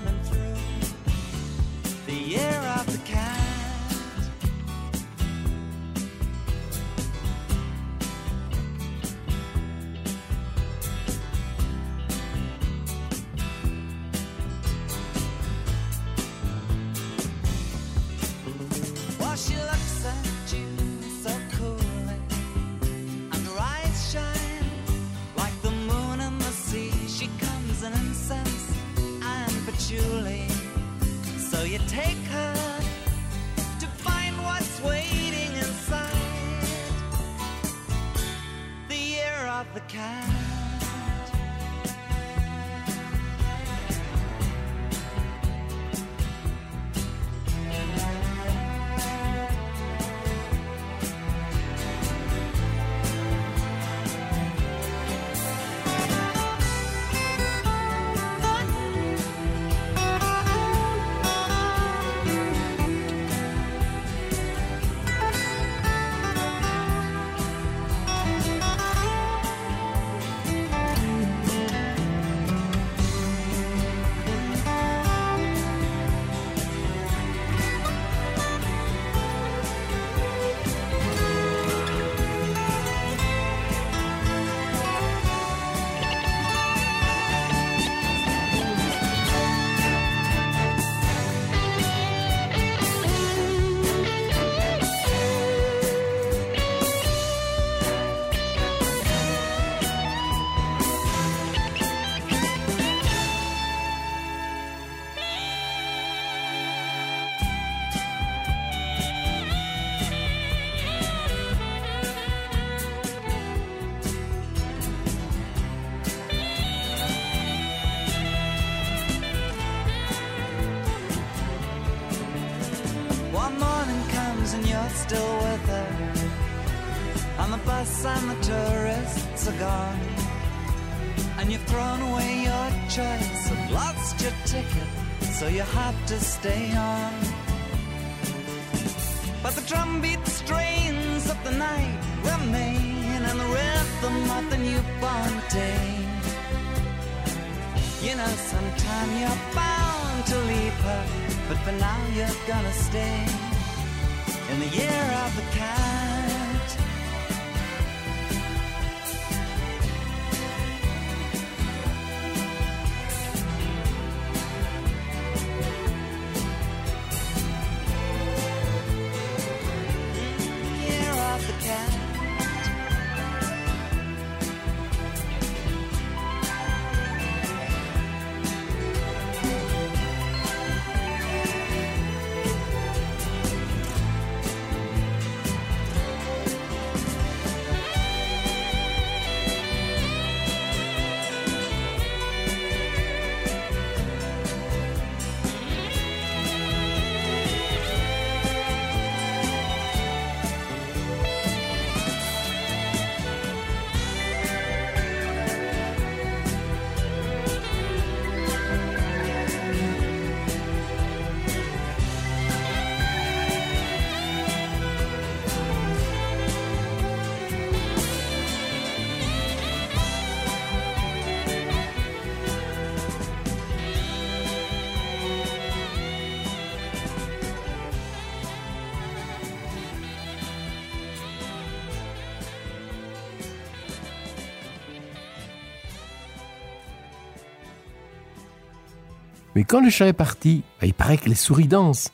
Speaker 1: Mais quand le chat est parti, ah, il paraît que les souris dansent.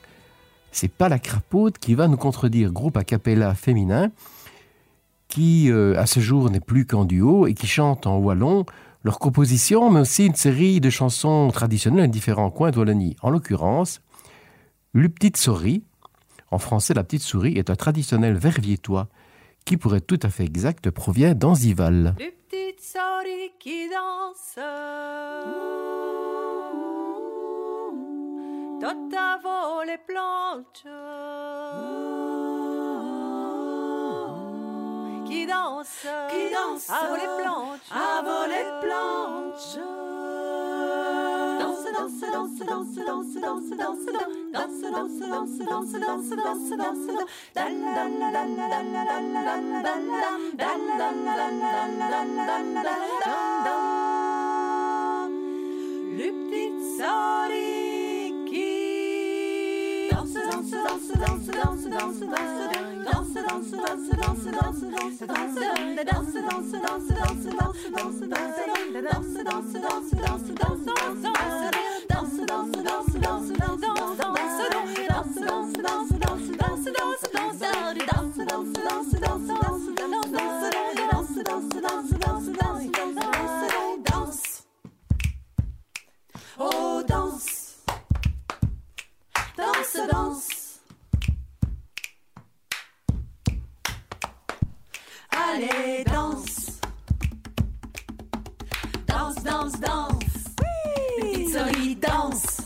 Speaker 1: C'est pas la crapaute qui va nous contredire, groupe a cappella féminin, qui euh, à ce jour n'est plus qu'en duo et qui chante en wallon leur composition, mais aussi une série de chansons traditionnelles de différents coins de Wallonie. En l'occurrence, Le Petite Souris, en français La Petite Souris, est un traditionnel verviétois qui, pour être tout à fait exact, provient d'Anzival.
Speaker 7: Le Souris qui danse. Tot avant les plantes qui danse?
Speaker 16: qui danse?
Speaker 7: à les plantes,
Speaker 16: à les plantes.
Speaker 7: Danse, danse, danse, danse, danse, danse, danse, danse, danse, danse, danse, danse, danse, danse, danse, danse, danse, Oh, dance. danse, danse. Allez, danse. Danse, danse, danse. Oui. Les danse.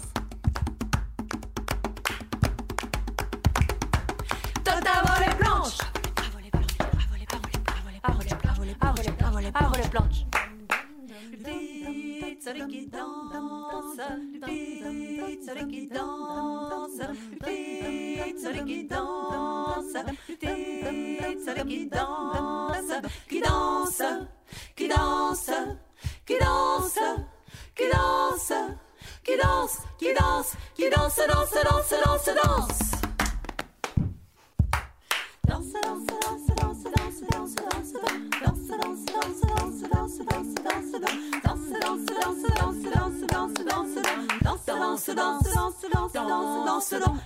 Speaker 7: Tot avant les planches. Avant les planches. Avant les planches. Avant les planches. Avant les planches.
Speaker 11: Avant les planches
Speaker 7: pizzare chi danza, pizzare chi danza, pizzare chi danza, pizzare chi danza, chi danza, chi danza, chi danza, chi danza, qui danse, qui danse, qui danse, danse, danse, danse, danse. Danse, danse, danse, danse, danse, danse, danse.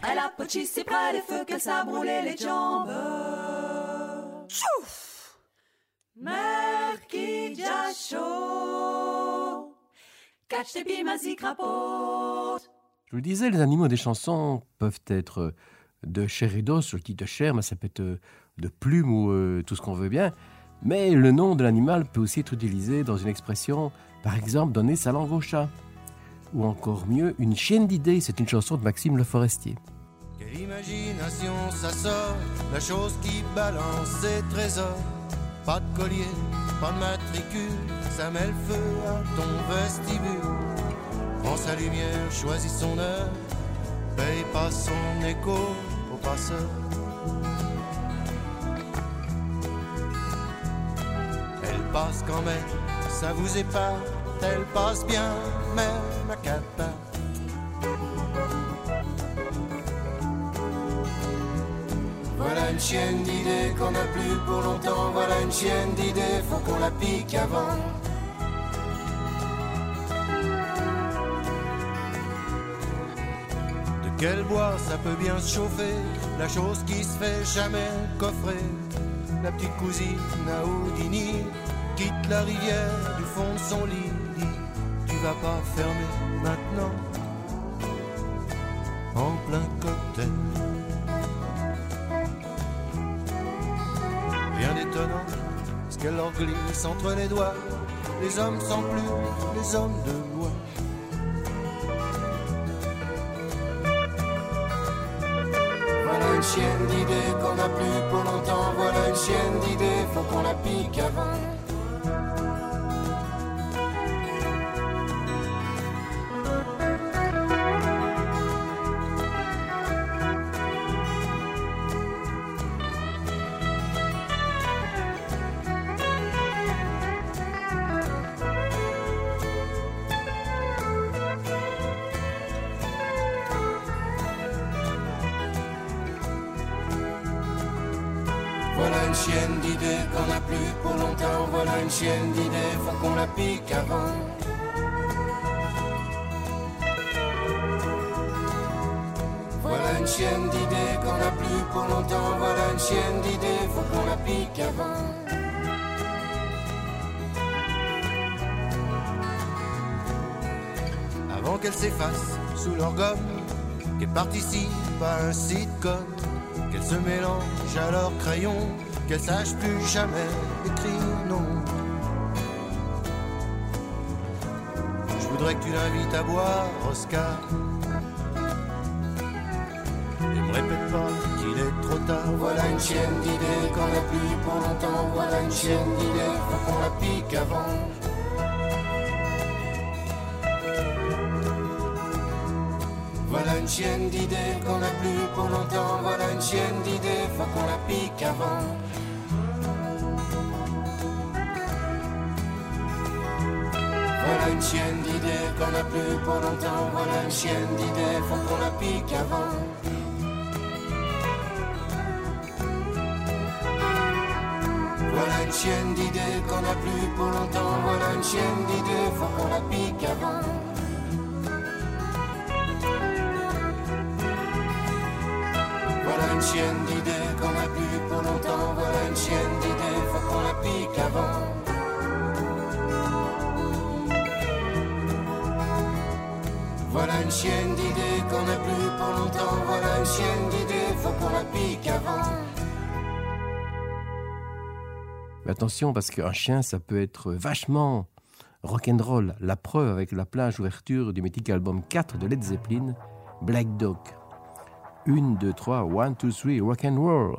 Speaker 7: Elle a. Catch.
Speaker 1: Je vous le disais, les animaux des chansons peuvent être euh, de chair et d'os, je dis de chair, mais ça peut être euh, de plumes ou euh, tout ce qu'on veut bien. Mais le nom de l'animal peut aussi être utilisé dans une expression, par exemple, donner sa langue au chat. Ou encore mieux, une chienne d'idées, c'est une chanson de Maxime Le Forestier.
Speaker 12: Quelle imagination ça sort, la chose qui balance ses trésors. Pas de collier, pas de matricule, ça met le feu à ton vestibule. Prends sa lumière, choisis son heure, paye pas son écho au passeur. Passe quand même, ça vous épate, elle passe bien, même à quatre pattes. Voilà une chienne d'idées qu'on n'a plus pour longtemps. Voilà une chienne d'idées, faut qu'on la pique avant. De quel bois ça peut bien se chauffer? La chose qui se fait jamais coffrer. La petite cousine à Houdini quitte la rivière du fond de son lit. Tu vas pas fermer maintenant en plein cocktail. Rien d'étonnant, ce qu'elle leur glisse entre les doigts. Les hommes sans plus, les hommes de loi. Voilà une chienne d'idées qu'on n'a plus pour longtemps. Voilà une chienne d'idées, faut qu'on la pique avant. Voilà une chienne d'idées qu'on
Speaker 17: a plus pour longtemps. Voilà une chienne d'idées, faut qu'on la avant.
Speaker 12: Avant qu'elle s'efface sous leur gomme, qu'elle participe à un sitcom, qu'elle se mélange à leur crayon, qu'elle sache plus jamais Que tu l'invites à boire, Oscar. Et me répète pas qu'il est trop tard.
Speaker 17: Voilà une chienne d'idées qu'on a plus pour longtemps. Voilà une chienne d'idées, faut qu'on la pique avant. Voilà une chienne d'idées qu'on a plus pour longtemps. Voilà une chienne d'idées, faut qu'on la pique avant. Voilà une chienne qu'on a plus pour longtemps. Voilà une chienne d'idées, faut qu'on la pique avant. Voilà une chienne d'idées qu'on a plus pour longtemps. Voilà une chienne d'idées, faut qu'on la pique avant. Voilà une chienne d'idées qu'on a plus pour longtemps. Voilà une chienne d'idées, faut qu'on la pique avant. Une chienne d'idées qu'on a plus pour longtemps. Voilà une chienne d'idées, faut qu'on la pique avant.
Speaker 18: Mais attention, parce qu'un chien, ça peut être vachement rock'n'roll. La preuve avec la plage ouverture du mythique album 4 de Led Zeppelin, Black Dog. 1, 2, 3, 1, 2, 3, rock'n'roll.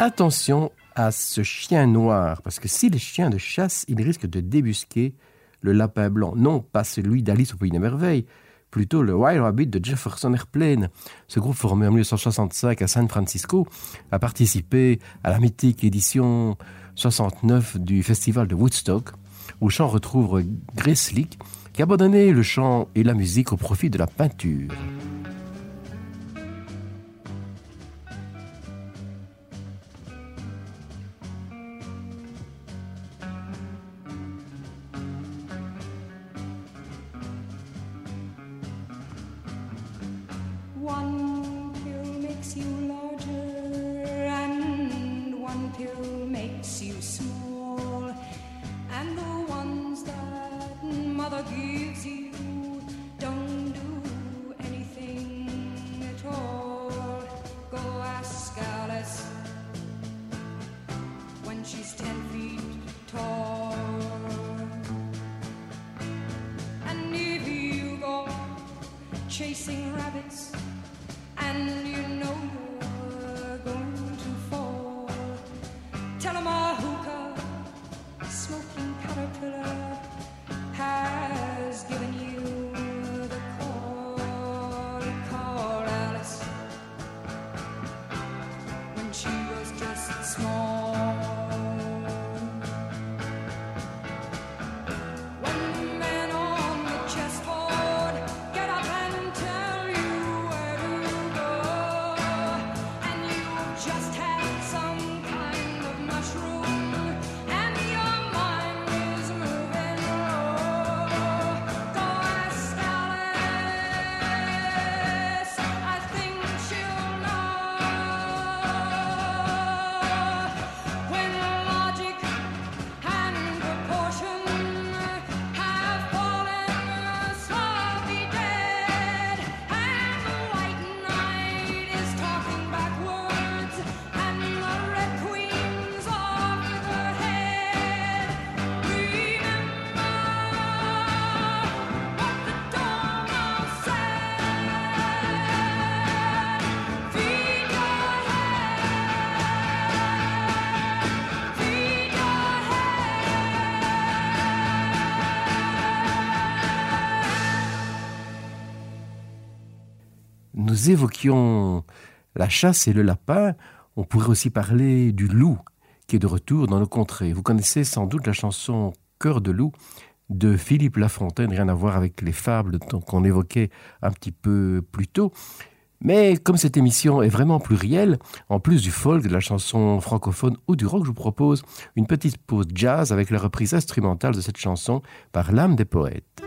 Speaker 19: Attention à ce chien noir, parce que si les chiens de chasse, il risque de débusquer le lapin blanc, non pas celui d'Alice au Pays des Merveilles, plutôt le Wild Rabbit de Jefferson Airplane. Ce groupe formé en 1965 à San Francisco a participé à la mythique édition 69 du festival de Woodstock, où le chant retrouve Grace qui a abandonné le chant et la musique au profit de la peinture. Évoquions la chasse et le lapin. On pourrait aussi parler du loup qui est de retour dans nos contrées. Vous connaissez sans doute la chanson Cœur de loup de Philippe Lafontaine, rien à voir avec les fables qu'on évoquait un petit peu plus tôt. Mais comme cette émission est vraiment plurielle, en plus du folk, de la chanson francophone ou du rock, je vous propose une petite pause jazz avec la reprise instrumentale de cette chanson par l'âme des poètes.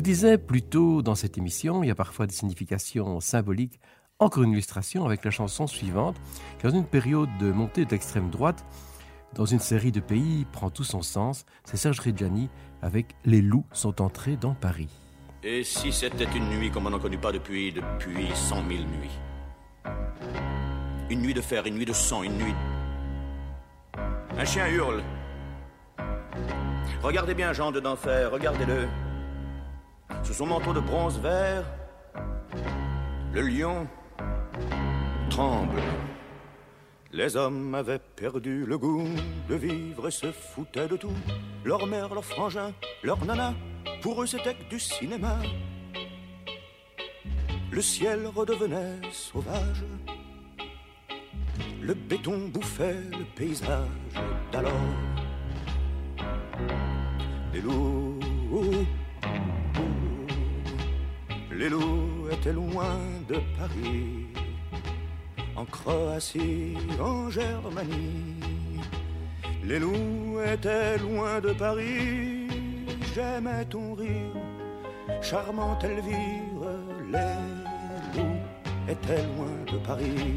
Speaker 1: Le disais plus tôt dans cette émission, il y a parfois des significations symboliques. Encore une illustration avec la chanson suivante, qui dans une période de montée d'extrême droite, dans une série de pays, prend tout son sens. C'est Serge Reggiani avec Les loups sont entrés dans Paris.
Speaker 20: Et si c'était une nuit comme on n'en connaît pas depuis, depuis cent mille nuits? Une nuit de fer, une nuit de sang, une nuit... Un chien hurle. Regardez bien Jean de d'enfer, regardez-le. Sous son manteau de bronze vert, le lion tremble. Les hommes avaient perdu le goût de vivre et se foutaient de tout. Leur mère, leur frangin, leur nana, pour eux c'était que du cinéma. Le ciel redevenait sauvage. Le béton bouffait le paysage d'alors. Les loups, les loups étaient loin de Paris, en Croatie, en Germanie. Les loups étaient loin de Paris, j'aimais ton rire, charmante Elvire. Les loups étaient loin de Paris.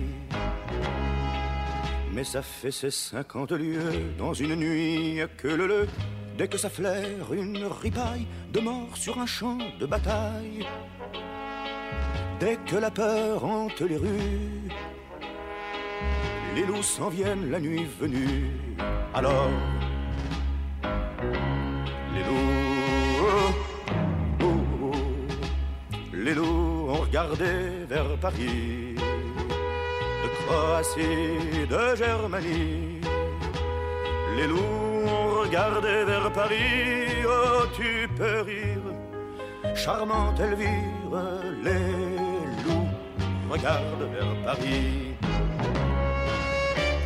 Speaker 20: Mais ça fait ses cinquante lieues dans une nuit que le le, dès que ça flaire une ripaille de mort sur un champ de bataille. Dès que la peur hante les rues, les loups s'en viennent la nuit venue. Alors, les loups, les loups ont regardé vers Paris, de Croatie, de Germanie. Les loups ont regardé vers Paris, oh tu peux rire, charmante Elvire, les loups regardent vers Paris.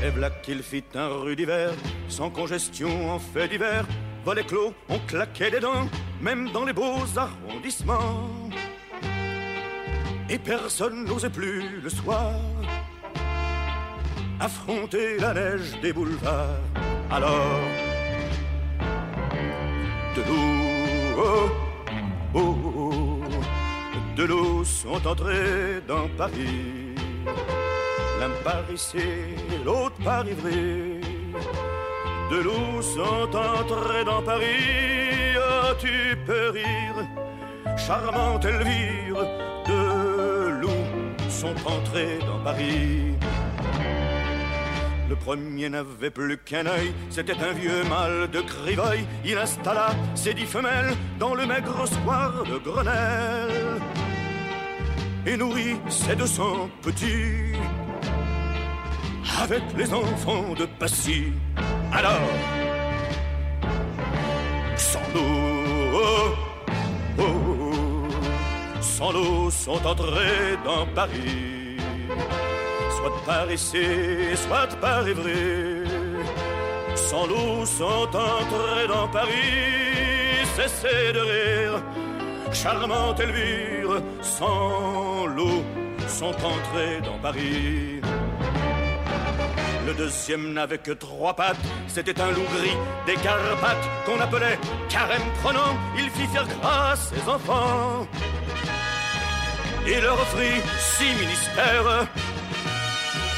Speaker 20: Et v'là qu'il fit un rude hiver, sans congestion en fait d'hiver, volets clos, on claquait des dents, même dans les beaux arrondissements. Et personne n'osait plus le soir affronter la neige des boulevards. Alors, de loups, oh, oh, de loups sont entrés dans Paris. L'un par ici, l'autre par Ivry. De loups sont entrés dans Paris. Oh, tu peux rire, charmante Elvire? De loups sont entrés dans Paris. Le premier n'avait plus qu'un œil, c'était un vieux mâle de Criveuil. Il installa ses dix femelles dans le maigre square de Grenelle et nourrit ses deux cents petits avec les enfants de Passy. Alors, sans l'eau, oh, oh, sans l'eau sont entrés dans Paris, soit par essai, soit par évré. Sans l'eau sont entrés dans Paris, cessez de rire, charmante Elvire, sans l'eau sont entrés dans Paris. Le deuxième n'avait que trois pattes, c'était un loup gris des Carpates qu'on appelait carême prenant. Il fit faire grâce ses enfants et leur offrit six ministères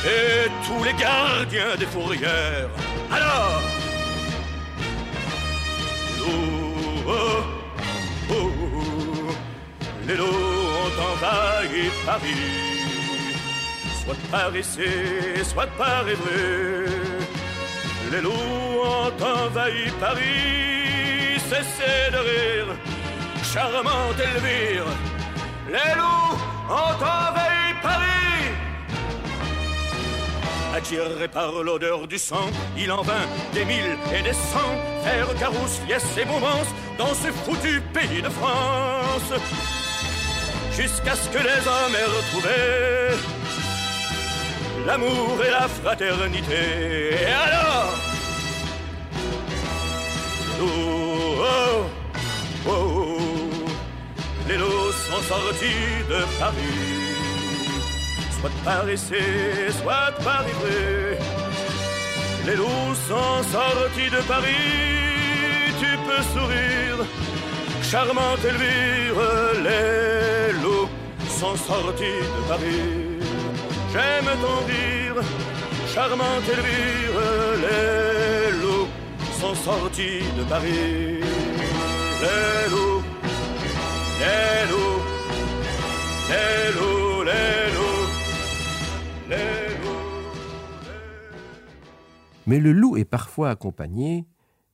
Speaker 20: et tous les gardiens des fourrières. Alors, oh, oh, les lots ont envahi Paris soit par essai, soit par évré. Les loups ont envahi Paris, cessez de rire, charmante Elvire. Les loups ont envahi Paris. Attiré par l'odeur du sang, il en vint des mille et des cents, faire carousse, liesse et mouvance dans ce foutu pays de France. Jusqu'à ce que les hommes aient retrouvé l'amour et la fraternité. Et alors oh, oh, oh, oh, les lots sont sortis de Paris, soit par essai, soit par ivré. Les lots sont sortis de Paris, tu peux sourire, charmante Elvire, les lots sont sortis de Paris. J'aime ton rire, charmante Elvire, les loups sont sortis de Paris. Loups, les loups, les loups, les loups, les loups.
Speaker 1: Mais le loup est parfois accompagné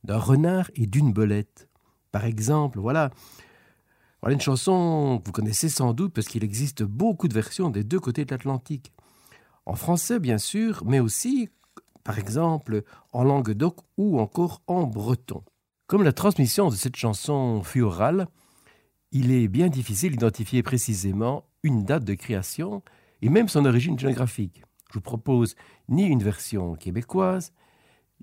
Speaker 1: d'un renard et d'une belette. Par exemple, voilà, voilà une chanson que vous connaissez sans doute parce qu'il existe beaucoup de versions des deux côtés de l'Atlantique. En français, bien sûr, mais aussi, par exemple, en langue d'oc ou encore en breton. Comme la transmission de cette chanson fut orale, il est bien difficile d'identifier précisément une date de création et même son origine géographique. Je vous propose ni une version québécoise,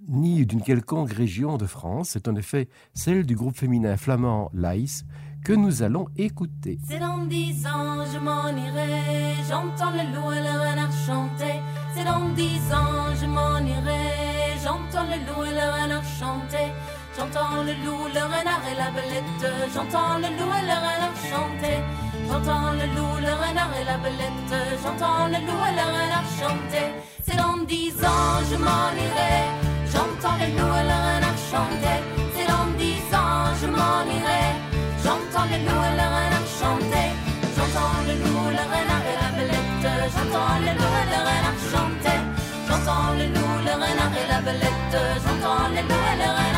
Speaker 1: ni d'une quelconque région de France. C'est en effet celle du groupe féminin flamand Laïs que nous allons écouter.
Speaker 11: C'est dans dix ans, je m'en irai. J'entends le loup et le renard chanter. C'est dans dix ans, je m'en irai. J'entends le loup et le renard chanter. J'entends le loup, le renard et la belette. J'entends le loup et le renard chanter. J'entends le loup, le renard et la belette. J'entends le loup et le renard chanter. C'est dans dix ans, je m'en irai. J'entends le loup et le renard chanter. C'est dans dix ans, je m'en irai. J'entends le loup et le renard chanter. J'entends le loup, le renard et la belette. J'entends le loup et le renard chanter. J'entends le loup, le renard et la belette. J'entends le loup et le renard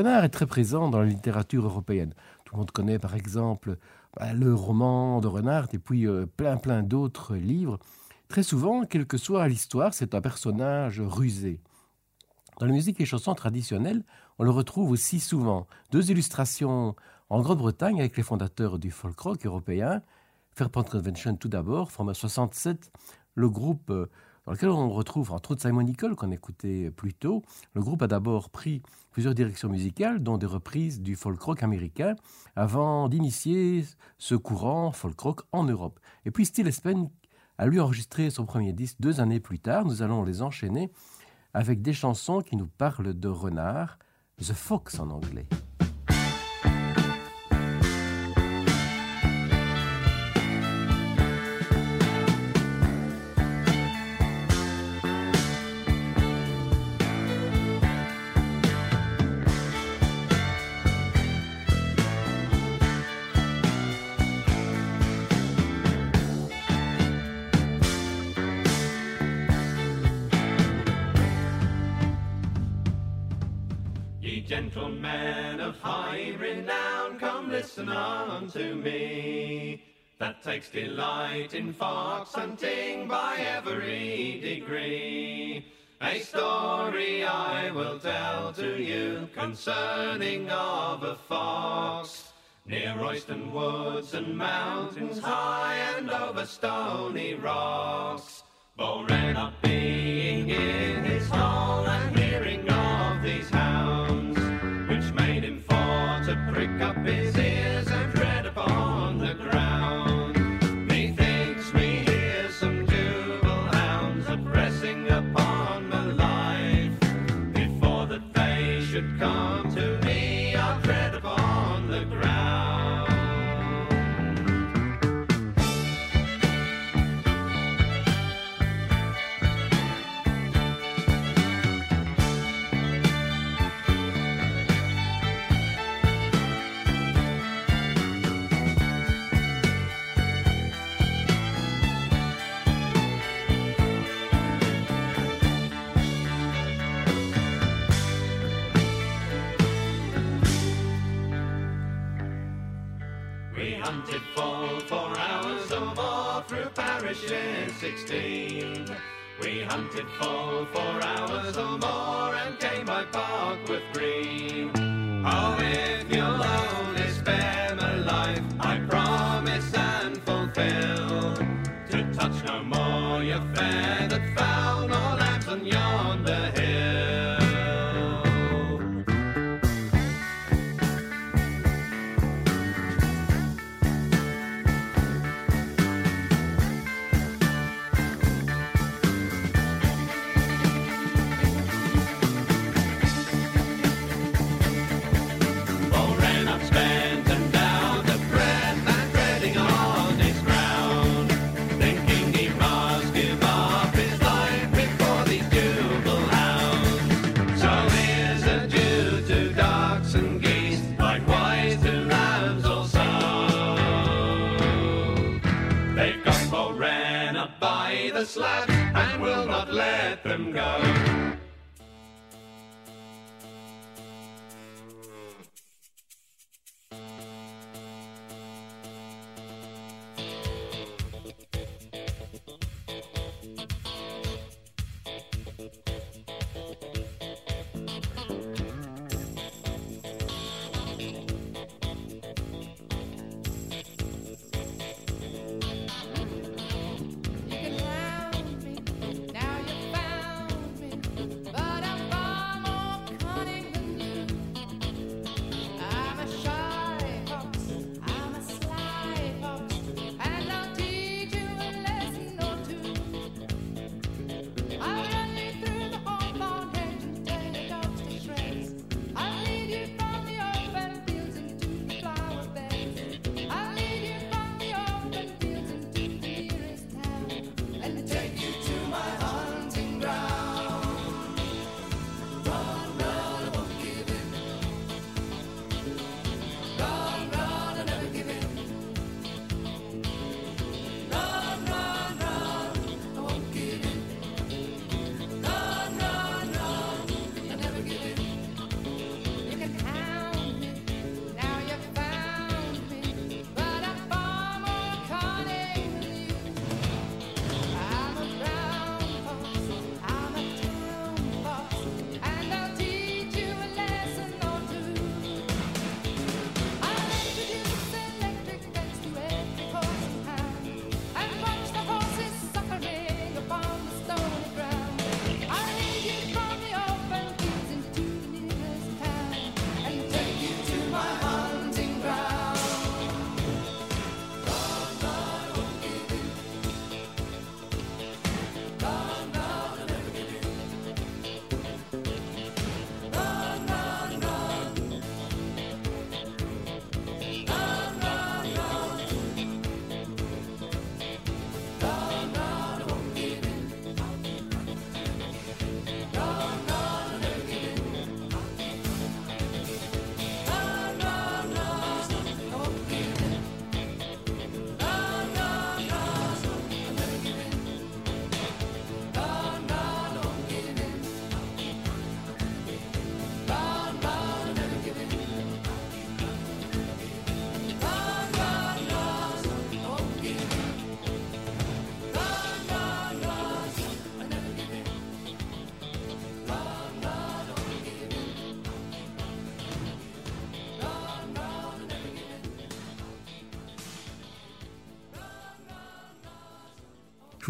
Speaker 11: renard
Speaker 1: est très présent dans la littérature européenne. Tout le monde connaît par exemple bah, le roman de Renard et puis euh, plein plein d'autres livres. Très souvent, quelle que soit l'histoire, c'est un personnage rusé. Dans la musique et chansons traditionnelles, on le retrouve aussi souvent. Deux illustrations en Grande-Bretagne avec les fondateurs du folk rock européen. Fairport Convention tout d'abord, formé en 67, le groupe euh, dans lequel on retrouve entre autres Simon Nicole qu'on écoutait plus tôt. Le groupe a d'abord pris plusieurs directions musicales, dont des reprises du folk rock américain, avant d'initier ce courant folk rock en Europe. Et puis Steve Espen a lui enregistré son premier disque deux années plus tard. Nous allons les enchaîner avec des chansons qui nous parlent de renard, The Fox en anglais.
Speaker 21: Listen unto me. That takes delight in fox hunting by every degree. A story I will tell to you concerning of a fox. Near Royston woods and mountains high and over stony rocks. Boren 16. We hunted full for hours or more and came by park with Green.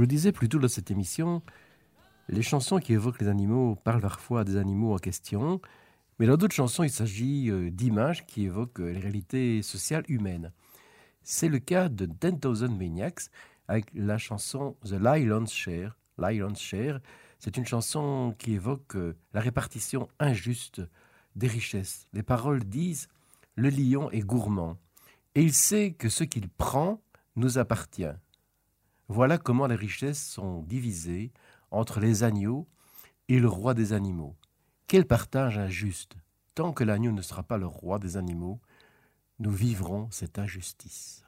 Speaker 4: Je le disais plus tôt dans cette émission, les chansons qui évoquent les animaux parlent parfois des animaux en question, mais dans d'autres chansons, il s'agit euh, d'images qui évoquent euh, les réalités sociales humaines. C'est le cas de 10,000 Maniacs avec la chanson The Lion's Share. Lion's Share, c'est une chanson qui évoque euh, la répartition injuste des richesses. Les paroles disent Le lion est gourmand et il sait que ce qu'il prend nous appartient. Voilà comment les richesses sont divisées entre les agneaux et le roi des animaux. Quel partage injuste Tant que l'agneau ne sera pas le roi des animaux, nous vivrons cette injustice.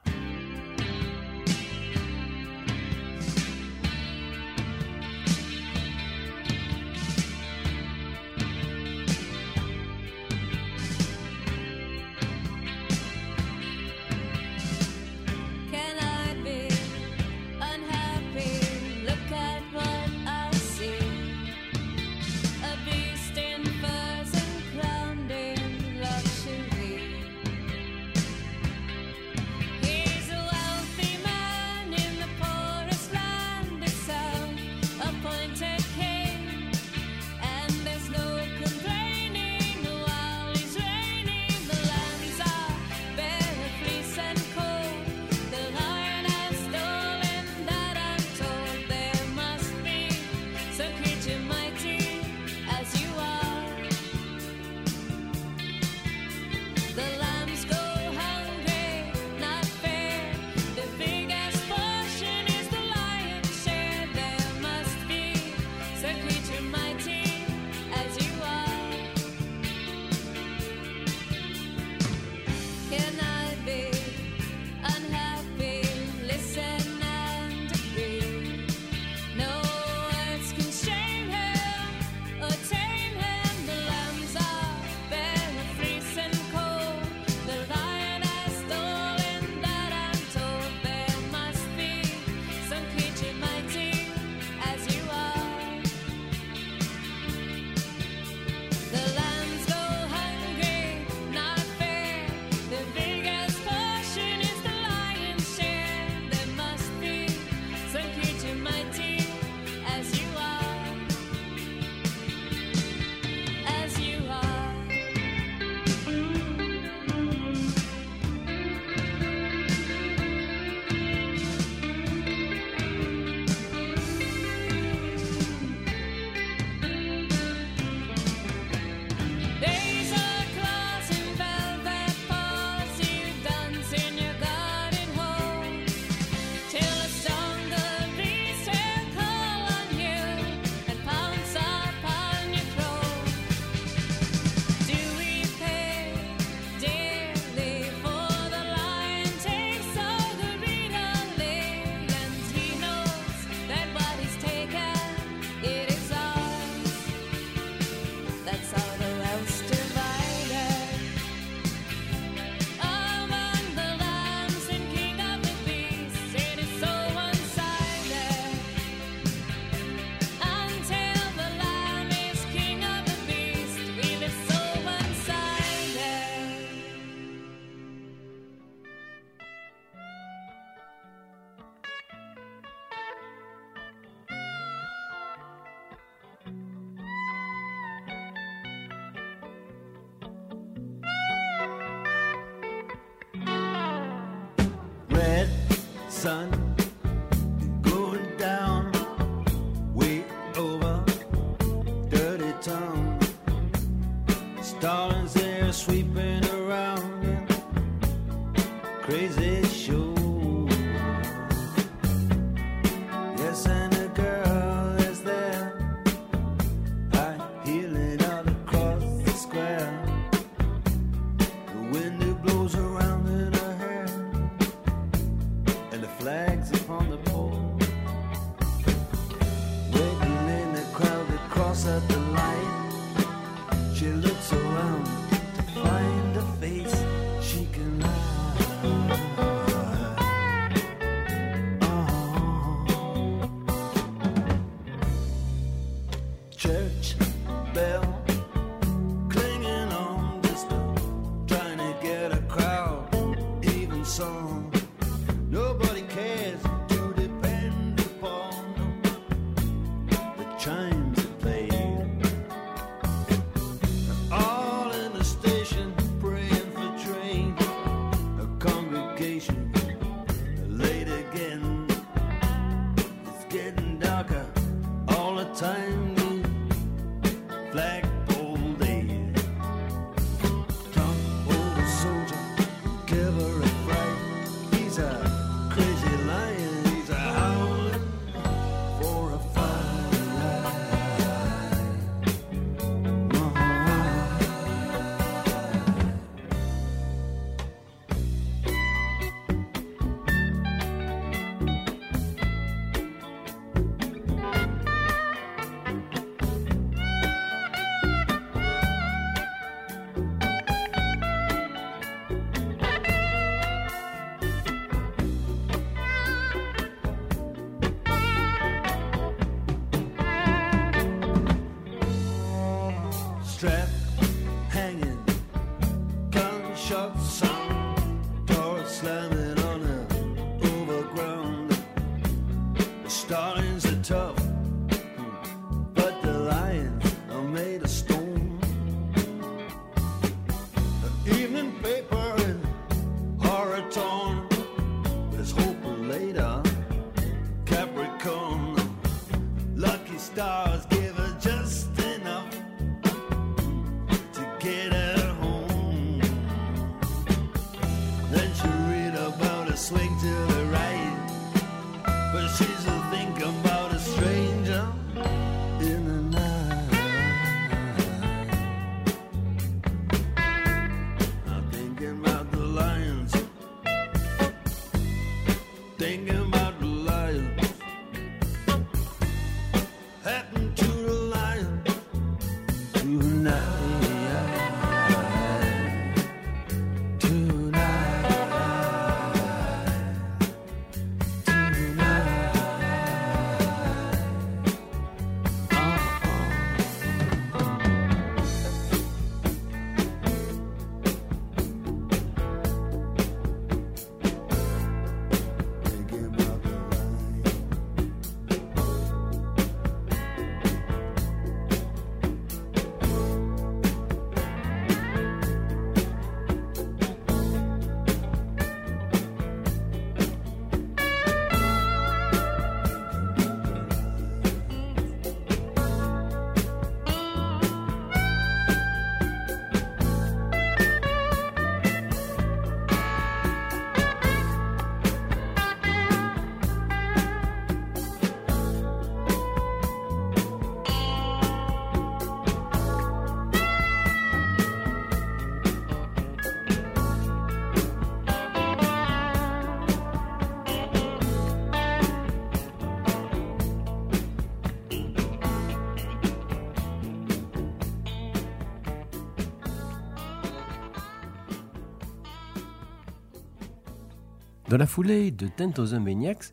Speaker 1: Dans la foulée de Ten Thousand Maniacs,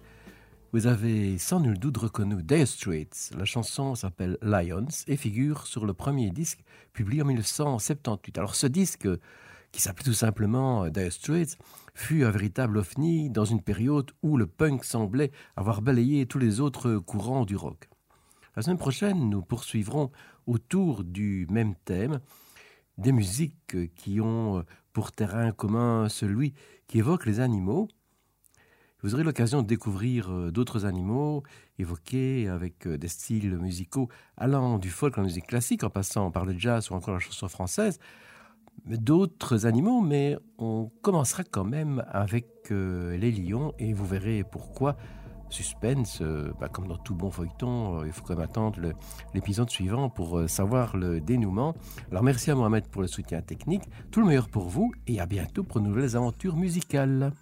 Speaker 1: vous avez sans nul doute reconnu Dire Straits. La chanson s'appelle Lions et figure sur le premier disque publié en 1978. Alors ce disque, qui s'appelait tout simplement Dire Straits, fut un véritable ovni dans une période où le punk semblait avoir balayé tous les autres courants du rock. La semaine prochaine, nous poursuivrons autour du même thème des musiques qui ont pour terrain commun celui qui évoque les animaux. Vous aurez l'occasion de découvrir euh, d'autres animaux évoqués avec euh, des styles musicaux allant du folk à la musique classique, en passant par le jazz ou encore la chanson française, d'autres animaux, mais on commencera quand même avec euh, les lions et vous verrez pourquoi. Suspense, bah, comme dans tout bon feuilleton, il faut quand même attendre l'épisode suivant pour savoir le dénouement. Alors merci à Mohamed pour le soutien technique, tout le meilleur pour vous et à bientôt pour de nouvelles aventures musicales.